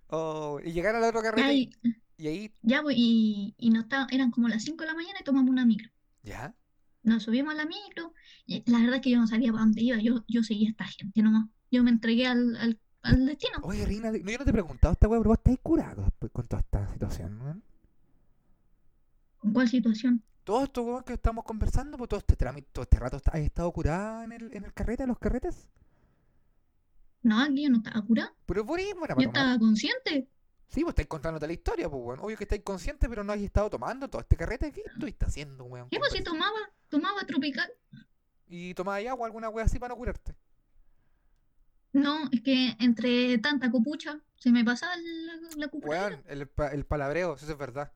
Oh, y llegaron al otro carrete. Ya, y- y, Y ahí, ya, güey, y, y no eran como las 5 de la mañana y tomamos una micro. ¿ya? Nos subimos a la micro y la verdad es que yo no sabía para dónde iba, yo, yo seguía a esta gente nomás. Yo me entregué al, al, al destino. Oye, Reina, no, yo no te he preguntado esta weá, pero vos estáis curado después con toda esta situación, ¿no? ¿Con cuál situación? Todo esto, weón, que estamos conversando, pues todo este trámite, todo este rato, ¿has estado curada en el, en el carrete, en los carretes? No, aquí yo no estaba curada. Pero por ahí, bueno, Yo estaba consciente. Sí, pues estáis contándote la historia, pues, weón. Obvio que estáis conscientes, pero no habéis estado tomando todo este carrete. ¿Qué estuviste haciendo, weón? Sí, pues sí tomaba, tomaba tropical. ¿Y tomabas agua, alguna wea así para no curarte? No, es que entre tanta copucha se me pasaba la, la cupuchera. Weón, el, pa- el palabreo, eso es verdad.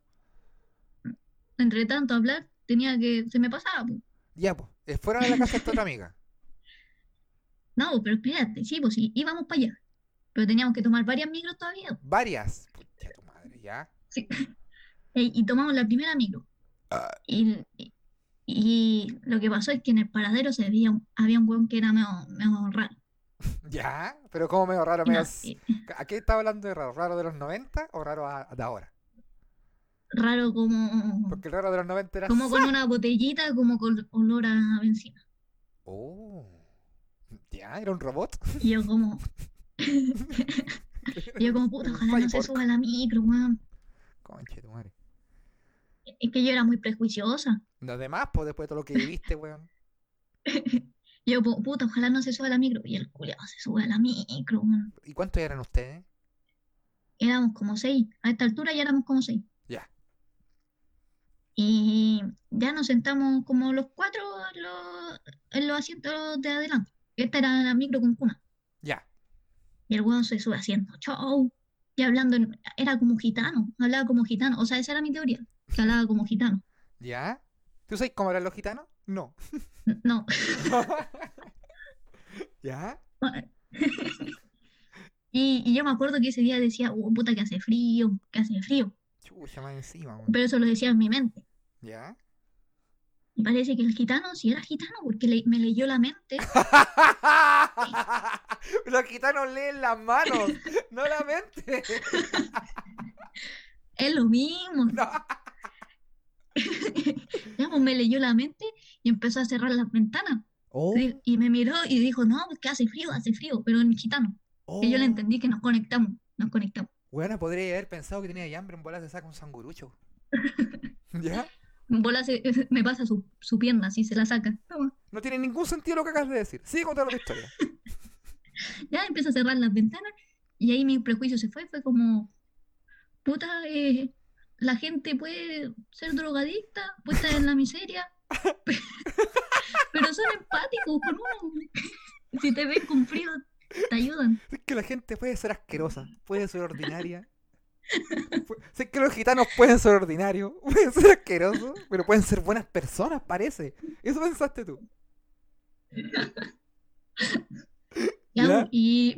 Entre tanto hablar, tenía que. Se me pasaba. Ya, pues, fuera de la casa de tu otra amiga. No, pero espérate, sí, pues sí, íbamos para allá. Pero teníamos que tomar varias micros todavía. Varias. Pucha tu madre, ya. Sí. Y tomamos la primera micro. Ah. Y, y- y lo que pasó es que en el paradero se veía, un- había un weón que era medio, medio raro. ¿Ya? Pero como medio raro, no- medio... ¿A qué estaba hablando de raro? ¿Raro de los 90 o raro a- de ahora? raro como, Porque el raro de los 90 era... como con una botellita, como con olor a benzina. Oh. ¿Ya? ¿Era un robot? Y yo como, yo como, puta, ojalá no se suba la micro, weón. Conche tu madre. Es que yo era muy prejuiciosa. Los demás, pues después de todo lo que viviste, weón. Y yo, pu- puta, ojalá no se suba a la micro. Y el culiao se sube a la micro. ¿Y cuántos eran ustedes? Éramos como seis. A esta altura ya éramos como seis. Ya. Y ya nos sentamos como los cuatro en los, en los asientos de adelante. Esta era la micro con cuna. Ya. Y el weón se sube haciendo show. Y hablando, en- era como gitano. Hablaba como gitano. O sea, esa era mi teoría. Que hablaba como gitano. ¿Ya? ¿Tú sabes cómo eran los gitanos? No. No. ¿Ya? Y, y yo me acuerdo que ese día decía, oh, puta, que hace frío, que hace frío. Chucha, más encima, weón. Pero eso lo decía en mi mente. ¿Ya? Y parece que el gitano sí era gitano porque le- me leyó la mente. Los gitanos leen las manos, no la mente. Es lo mismo. No. Ya, pues, me leyó la mente y empezó a cerrar las ventanas. Oh, Y me miró y dijo, no, que hace frío, hace frío, pero en gitano. Y yo le entendí que nos conectamos, nos conectamos. Bueno, podría haber pensado que tenía hambre, en bola se saca un sangurucho. ¿Ya? En bola se- me pasa su, su pierna, así se la saca. Toma. No tiene ningún sentido lo que acabas de decir. Sigue contando la historia. Ya empieza a cerrar las ventanas y ahí mi prejuicio se fue. Fue como, puta, eh, la gente puede ser drogadicta, puede estar en la miseria, pero son empáticos con uno. Si te ven frío, te ayudan. Es que la gente puede ser asquerosa, puede ser ordinaria. Sé que los gitanos pueden ser ordinarios, pueden ser asquerosos, pero pueden ser buenas personas, parece. Eso pensaste tú. Ya, ¿Ya? Y,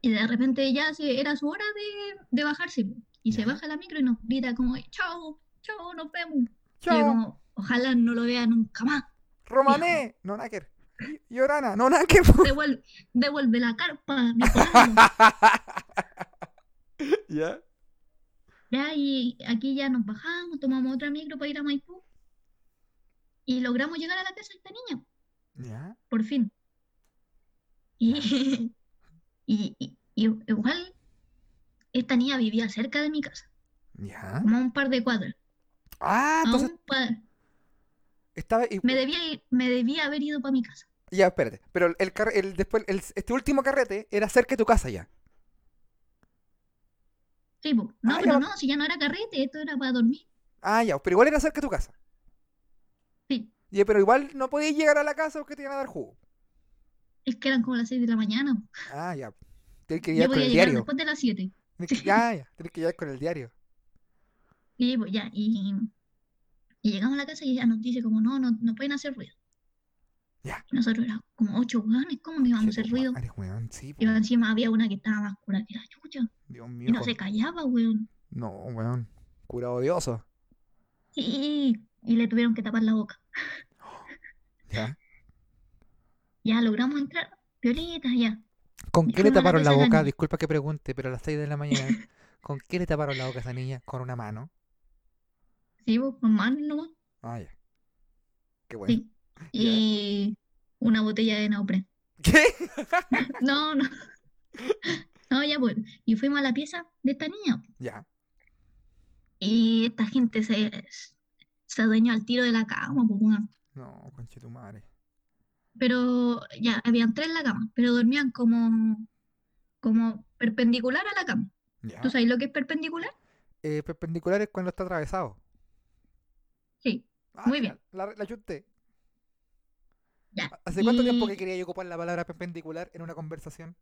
y de repente ya se, era su hora de, de bajarse. Y se baja la micro y nos grita como, chao, chao, nos vemos. Y yo Chao, como, ojalá no lo vea nunca más. Romané, no Naker. Y Orana, no Naker. Devuelve, devuelve la carpa, malo". ¿Ya? Ya, y aquí ya nos bajamos, tomamos otra micro para ir a Maipú. Y logramos llegar a la casa de esta niña, ¿Ya? por fin. Y, y, y- y igual, esta niña vivía cerca de mi casa, ¿Ya? como a un par de cuadras. Ah, entonces par- estaba... Me debía, ir- me debía haber ido para mi casa. Ya, espérate. Pero el, carre- el después el- este último carrete era cerca de tu casa ya. Sí, po. No, Ah, pero ya. no, si ya no era carrete, esto era para dormir. Ah, ya, pero igual era cerca de tu casa. Sí, Ya, pero igual no podías llegar a la casa porque te iban a dar jugo. es que eran como las 6 de la mañana. Ah, ya. Tienes que Yo llegar con podía el llegar diario. después de las 7. Tienes que- Ya, ya. Tienes que llegar con el diario. Y pues ya, y, y llegamos a la casa y ella nos dice como, no, no, no pueden hacer ruido. Ya. Y nosotros éramos como ocho hueones, ¿cómo no íbamos a hacer ruido? weón, sí, Y encima había una que estaba más cura que la chucha. Dios Y mío. no se callaba, weón. No, weón. Cura odioso. Sí, y le tuvieron que tapar la boca. Ya. Ya logramos entrar, violeta, ya. ¿Con qué le taparon la boca? Disculpa que pregunte, pero a las 6 de la mañana. ¿Con qué le taparon la boca a esa niña? ¿Con una mano? Sí, con manos nomás. Ah, ya. Qué bueno. Sí. Y una botella de neopren. ¿Qué? No, no. No, ya pues. Y fuimos a la pieza de esta niña. ya. Y esta gente se, se adueñó al tiro de la cama, pues. No, conche tu madre. Pero ya, habían tres en la cama, pero dormían como, como perpendicular a la cama. Ya. ¿Tú sabes lo que es perpendicular? Eh, perpendicular es cuando está atravesado. Sí. Ah, Muy bien. La, la. Ya. ¿Hace cuánto tiempo que quería yo ocupar la palabra perpendicular en una conversación?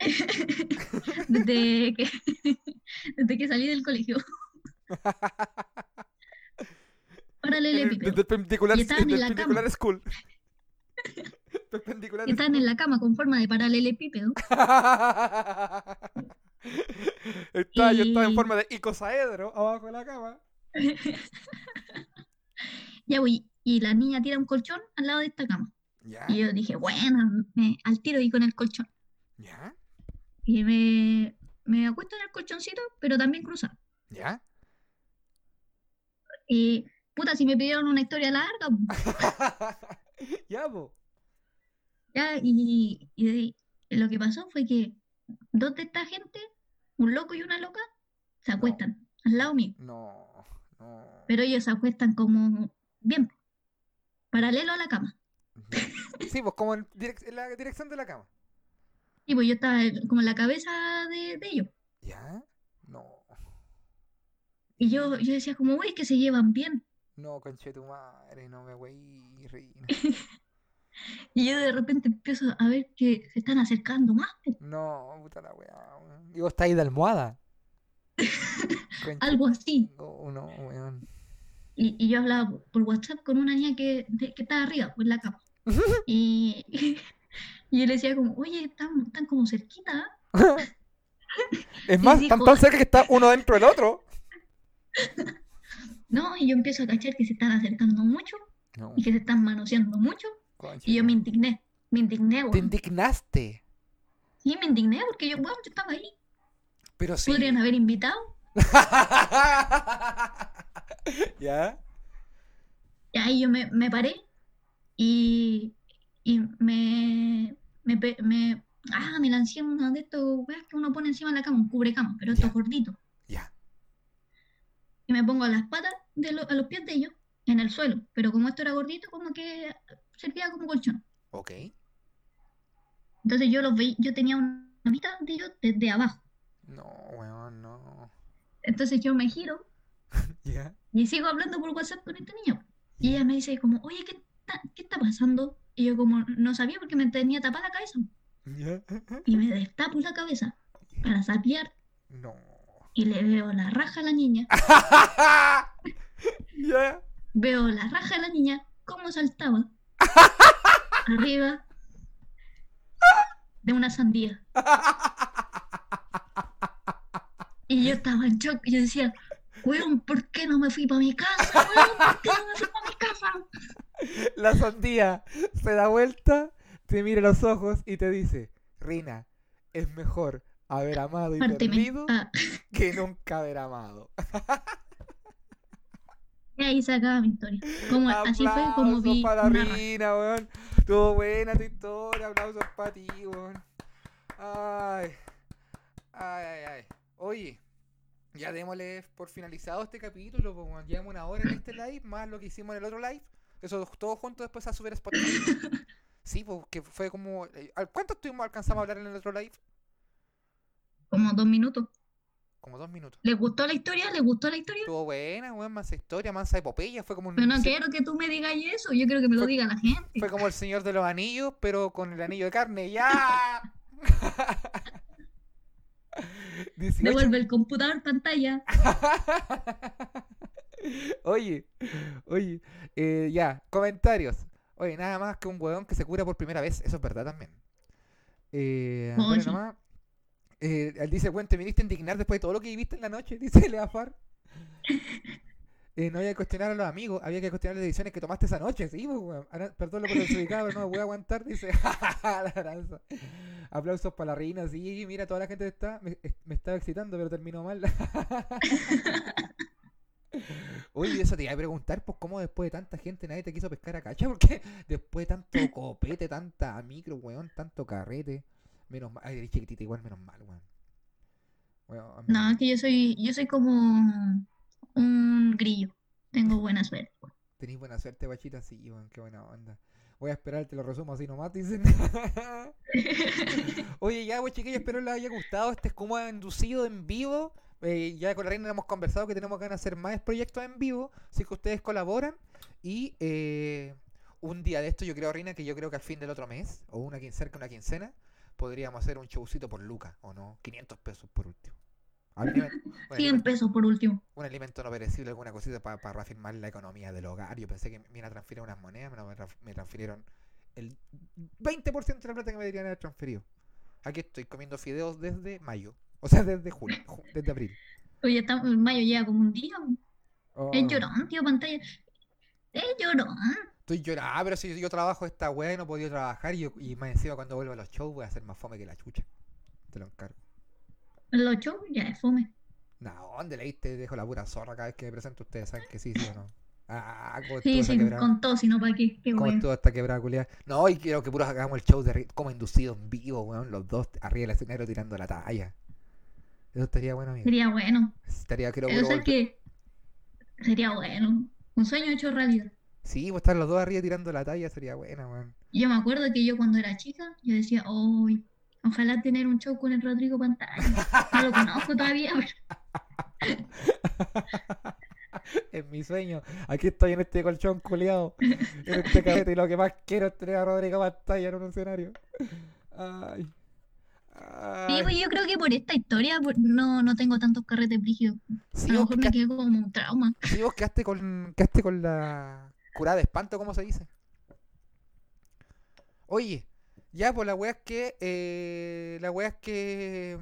desde que desde que salí del colegio. Paralelepípedo. Desde perpendicular, Y estaban en la perpendicular school. Perpendicular estaban en la cama con forma de paralelepípedo. Estaba, Yo estaba en Y- forma de icosaedro abajo de la cama. Ya voy. Y la niña tira un colchón al lado de esta cama. ¿Ya? Y yo dije, bueno, me- al tiro y con el colchón. ¿Ya? Y me, me acuesto en el colchoncito, pero también cruzado. ¿Ya? Y puta, si me pidieron una historia larga, ya, po. ya, y, y lo que pasó fue que dos de esta gente, un loco y una loca, se acuestan al lado mío. No, no. Pero ellos se acuestan como bien, paralelo a la cama. Sí, pues como en, direc- en la dirección de la cama. Y pues yo estaba como en la cabeza de, de ellos. ¿Ya? No. Y yo, yo decía como, uy, es que se llevan bien. No, conche tu madre, no me wey, reina. Y yo de repente empiezo a ver que se están acercando más. No, puta la weá, weón. Y vos estáis de almohada. Conche Algo así. tu- no, weón. Y, y yo hablaba por, por WhatsApp con una niña que, de- que estaba arriba, pues en la cama. Y, y yo le decía como, oye, están, están como cerquita. ¿ah?". Es más, dijo- están tan cerca que está uno dentro del otro. No, y yo empiezo a cachar que se están acercando mucho No, y que se están manoseando mucho. Y yo me indigné, me indigné, Te weón. indignaste. Sí, me indigné porque yo, bueno, yo estaba ahí. Pero sí. Podrían haber invitado. ¿Ya? Y ahí yo me, me paré y, y me, me, me, ah, me lancé uno de estos weas que uno pone encima de la cama, un cubrecama, pero esto Ya. Y me pongo a las patas de lo- a los pies de ellos en el suelo. Pero como esto era gordito, como que servía como colchón. Ok. Entonces yo los veía, yo tenía una vista de ellos desde abajo. No, weón, no. Entonces yo me giro ¿Ya? y sigo hablando por WhatsApp con esta niña. Y ella me dice como, oye, ¿qué está, qué está pasando? Y yo como no sabía porque me tenía tapada la cabeza. ¿Ya? Y me destapo la cabeza para sapear No. Y le veo la raja a la niña. Veo la raja de la niña, cómo saltaba arriba de una sandía. Y yo estaba en shock y yo decía, weón, ¿por qué no me fui para mi casa? Weón, ¿por qué no me fui para mi casa? La sandía se da vuelta, te mira a los ojos y te dice, Rina, es mejor haber amado y perdido Ah, que nunca haber amado. y ahí se acaba mi historia. Como, así fue como Aplausos vi para una. Rina, weón. Estuvo buena tu historia, aplausos para ti, weón. Ay. Ay, ay, ay. Oye, ya démosle por finalizado este capítulo, weón. Llevamos una hora en este live, más lo que hicimos en el otro live. Eso todo junto después a subir a Spotify. Sí, pues que fue como. eh, ¿al- ¿Cuánto estuvimos alcanzamos a hablar en el otro live? Como dos minutos. Como dos minutos. ¿Les gustó la historia? ¿Les gustó la historia? Estuvo buena, weón, mansa historia, mansa epopeya. Fue como un. Pero no quiero que tú me digas eso, yo quiero que me lo diga la gente. Fue como el señor de los anillos, pero con el anillo de carne. ¡Ya! 18 Devuelve el computador pantalla. oye, oye, eh, ya, comentarios. Oye, nada más que un huevón que se cura por primera vez, eso es verdad también. Eh, nomás, eh, él dice, bueno, te viniste a indignar después de todo lo que viviste en la noche, dice Leafar. Eh, no había que cuestionar a los amigos, había que cuestionar las decisiones que tomaste esa noche, sí, pues, weón. Perdón lo por desubicado, pero no voy a aguantar, dice la Aranza. Aplausos para la reina, sí, mira, toda la gente está, me, es- me estaba excitando, pero terminó mal. Oye, eso te iba a preguntar, pues, cómo después de tanta gente nadie te quiso pescar a cacha, porque después de tanto copete, tanta micro, weón, tanto carrete, menos mal, ay, eres chiquitita igual, menos mal, weón. No, es que yo soy, yo soy como un grillo. Tengo buena suerte. Tenís buena suerte, guachita, sí, weón, qué buena onda. Voy a esperar, te lo resumo así nomás, dicen. Oye, ya, pues chiquillos, espero les haya gustado. Este es como inducido en vivo. Eh, ya con la reina hemos conversado que tenemos ganas de hacer más proyectos en vivo. Así que ustedes colaboran. Y eh, un día de esto, yo creo, Reina, que yo creo que al fin del otro mes, o una quincena, una quincena, podríamos hacer un showcito por Luca, ¿o no? 500 pesos por último. Un alimento- un 100 alimento- pesos por último. un alimento no perecible, alguna cosita para reafirmar la economía del hogar. Yo pensé que me iban a transferir unas monedas, pero me, trans- me transfirieron el 20% de la plata que me deberían haber transferido. Aquí estoy comiendo fideos desde mayo. O sea, desde julio, ju- desde abril. Oye, en mayo llega como un día. Oh, Es llorón, tío, pantalla. Es llorón. Estoy llorando, ah, pero si yo trabajo esta weá y no he podido trabajar y, yo- y más encima cuando vuelvo a los shows voy a hacer más fome que la chucha. Te lo encargo. Los shows ya es fome. No, ¿dónde leíste? Dejo la pura zorra cada vez que me presento. Ustedes saben que sí, sí o no. Ah, ¿cómo estuvo Sí, esa sí, quebrada? con todo, si no, ¿para qué? Qué ¿Cómo bueno. estuvo esta quebrada culiada? No, y quiero que puros hagamos el show de como inducido en vivo, weón. Los dos arriba del escenario tirando la talla. Eso estaría bueno, amigo. Sería bueno. Estaría, creo, sabes golpe- que sería bueno. Un sueño hecho realidad. Sí, pues estar los dos arriba tirando la talla sería buena, weón. Yo me acuerdo que yo cuando era chica, yo decía, uy, ojalá tener un show con el Rodrigo Pantalla. No lo conozco todavía, pero Es mi sueño. Aquí estoy en este colchón culiado. En este cabete y lo que más quiero es tener a Rodrigo Pantalla en un escenario. Ay. Sí, pues yo creo que por esta historia por- no, no tengo tantos carretes brígidos. Sí, A lo mejor me quedé como un trauma. sí, vos quedaste con, quedaste con la curada de espanto, ¿cómo se dice? Oye, ya, pues la wea es que. eh, la wea es que.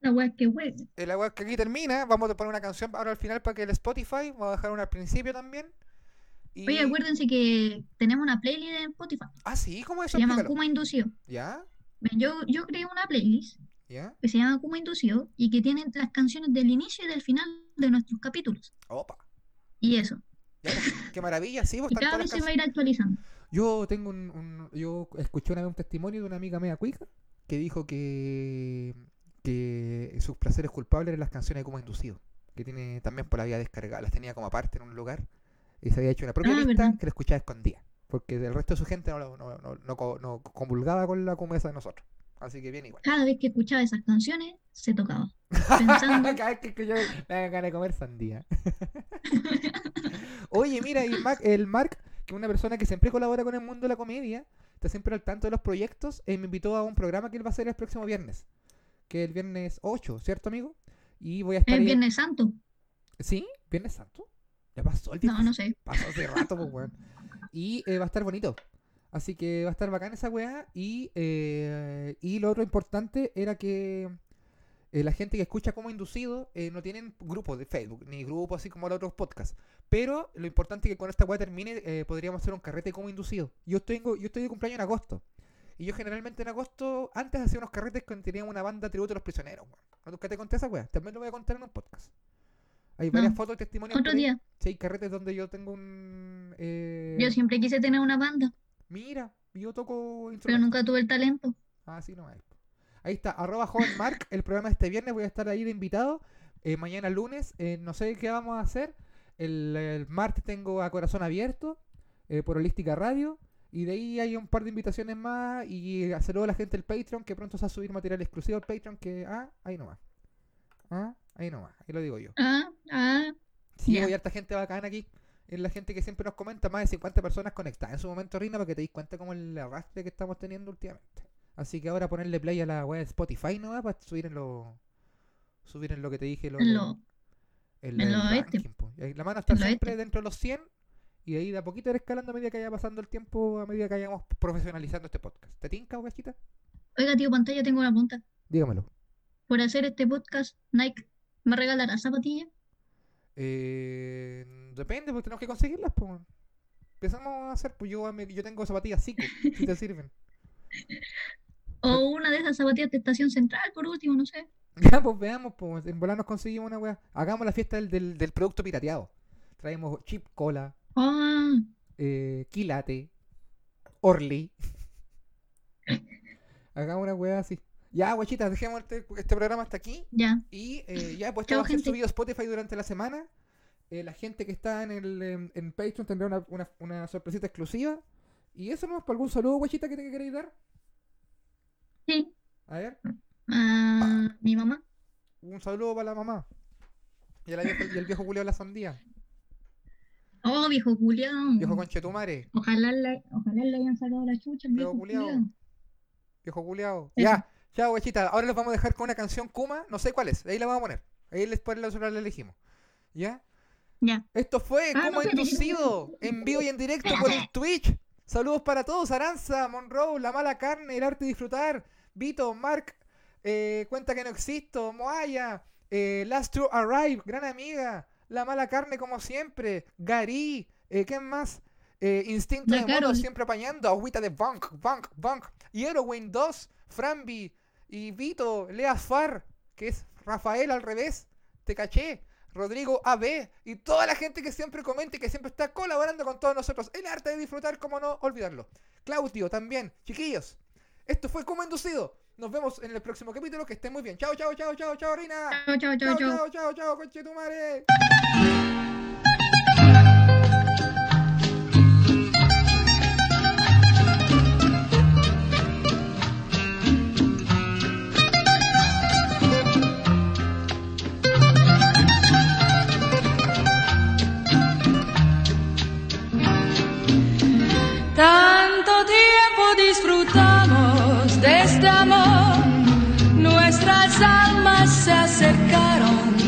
La weá es que wey. eh, la wea es que aquí termina. Vamos a poner una canción ahora al final para que el Spotify. Vamos a dejar una al principio también. Y... Oye, acuérdense que tenemos una playlist en Spotify. Ah, sí, ¿cómo es eso? Se llama. Kuma Inducido. ¿Ya? Yo, yo creé una playlist ¿Ya? que se llama Kuma Inducido y que tiene las canciones del inicio y del final de nuestros capítulos. Opa. Y eso. Ya, pues, qué maravilla, sí, están cada vez se va a ir actualizando. Yo tengo un, un- yo escuché una vez un testimonio de una amiga media cuica que dijo que que sus placeres culpables eran las canciones como inducido, que tiene también por la vía descargada, las tenía como aparte en un lugar y se había hecho una propia Ah, lista ¿verdad? que la escuchaba escondida, porque el resto de su gente no, no, no, no no comulgaba con la comesa de nosotros. Así que bien igual. Cada vez que escuchaba esas canciones, se tocaba. Pensando, Cada vez que escucho me dan ganas de comer sandía. Oye, mira, y Mac- el Mark, que es una persona que siempre colabora con el mundo de la comedia, está siempre al tanto de los proyectos, eh, me invitó a un programa que él va a hacer el próximo viernes, que es el viernes 8, ¿cierto, amigo? Y voy a estar es ahí- Viernes Santo. ¿Sí? ¿Viernes Santo? Ya pasó el No, viernes no sé. Pasó hace rato, pues, weón. Y eh, va a estar bonito. Así que va a estar bacán esa weá. Y, eh, y lo otro importante era que eh, la gente que escucha como inducido eh, no tienen grupos de Facebook, ni grupos así como los otros podcasts. Pero lo importante es que cuando esta weá termine, eh, podríamos hacer un carrete como inducido. Yo tengo, yo estoy de cumpleaños en agosto. Y yo generalmente en agosto, antes hacía unos carretes que teníamos una banda tributo a los prisioneros. ¿No nunca te conté esa weá? También lo voy a contar en un podcast. Hay varias No. fotos y testimonios. Otro día. Sí, carretes donde yo tengo un... Yo siempre quise tener una banda, Mira, yo toco pero nunca tuve el talento. Ah, sí, no hay. Ahí está, arroba joven Mark, el programa de este viernes, voy a estar ahí de invitado. Eh, mañana lunes, eh, no sé qué vamos a hacer. El, el martes tengo a Corazón Abierto eh, por Holística Radio. Y de ahí hay un par de invitaciones más. Y saludo a la gente del Patreon, que pronto se va a subir material exclusivo al Patreon. Que, ah, ahí nomás. Ah, ahí nomás, ahí lo digo yo. Ah, ah. Sí, hay harta gente bacana aquí. Es la gente que siempre nos comenta, más de 50 personas conectadas en su momento, Rina, para que te des cuenta como el arrastre que estamos teniendo últimamente. Así que ahora ponerle play a la web de Spotify no para subir en lo subir en lo que te dije lo, En lo- en en el lo este. ranking, ahí La mano está En siempre este. dentro de los 100 y de ahí de a poquito ir escalando a medida que vaya pasando el tiempo, a medida que vayamos profesionalizando este podcast. ¿Te tinca o cachita? Oiga, tío Pantalla, tengo una pregunta. Dígamelo. Por hacer este podcast, Nike me regalará zapatillas. Eh, depende, porque tenemos que conseguirlas, pues. Empezamos a hacer, pues yo, yo tengo zapatillas Zico, si te sirven. O una de esas zapatillas de estación central, por último, no sé. Ya, pues veamos, pues en volar nos conseguimos una weá. Hagamos la fiesta del, del, del producto pirateado. Traemos chip cola, Ah, eh, quilate, Orly. Hagamos una weá así. Ya, guachitas, dejemos este, este programa hasta aquí. ya. Y eh, ya, pues Chao, va a ser subido a Spotify durante la semana. Eh, la gente que está en, el, en, en Patreon tendrá una, una, una sorpresita exclusiva. Y eso no es para algún saludo, guachita, que te queréis dar. Sí. A ver, Ah, mi mamá. un saludo para la mamá. Y, a la vieja- y el viejo Julio de la sandía. Oh, viejo Julián. Viejo conchetumare. Ojalá le, ojalá le hayan sacado la chucha, Viejo. Julián. Viejo. Eso. Ya, ya, guachita. Ahora los vamos a dejar con una canción Kuma. No sé cuál es. Ahí la vamos a poner. Ahí después nosotros la elegimos. ¿Ya? Ya. Esto fue Ah, Como no, Inducido. En vivo y en directo por el Twitch. Saludos para todos. Aranza, Monroe, La Mala Carne, El Arte de Disfrutar. Vito, Mark, eh, Cuenta que no existo. Moaya, eh, Last to Arrive, Gran Amiga. La Mala Carne como siempre. Gary, eh, ¿quién más? Eh, Instinto de Mono siempre apañando. Agüita de Bunk, Bunk, Bunk. Y Heroin 2, Frambi y Vito, Lea Far, que es Rafael al revés. Te caché. Rodrigo AB y toda la gente que siempre comenta y que siempre está colaborando con todos nosotros. El arte de disfrutar, como no olvidarlo. Claudio también. Chiquillos, esto fue como inducido. Nos vemos en el próximo capítulo. Que estén muy bien. Chao, chao, chao, chao, chao, Rina. Chao, chao, chao, Chao, chao. chao, chao, chao, conchetumare. Tanto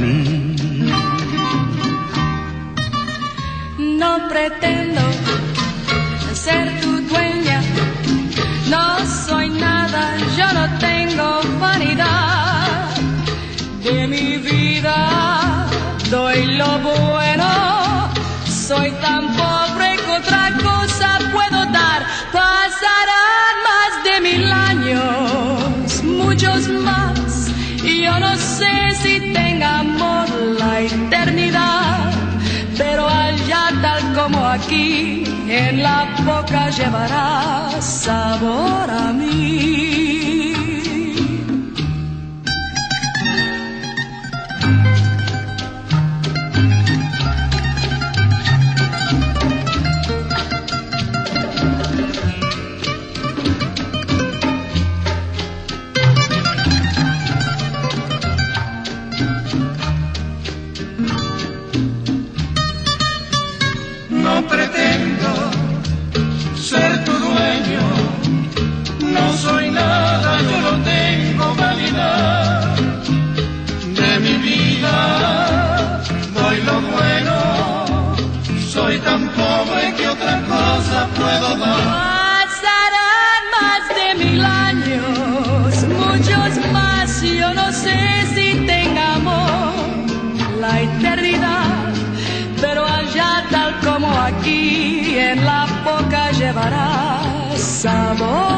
mí. No pretendo ser tu dueña, no soy nada, yo no tengo vanidad de mi vida. Doy lo bueno, en la boca llevarás sabor a mí. En la boca llevarás sabor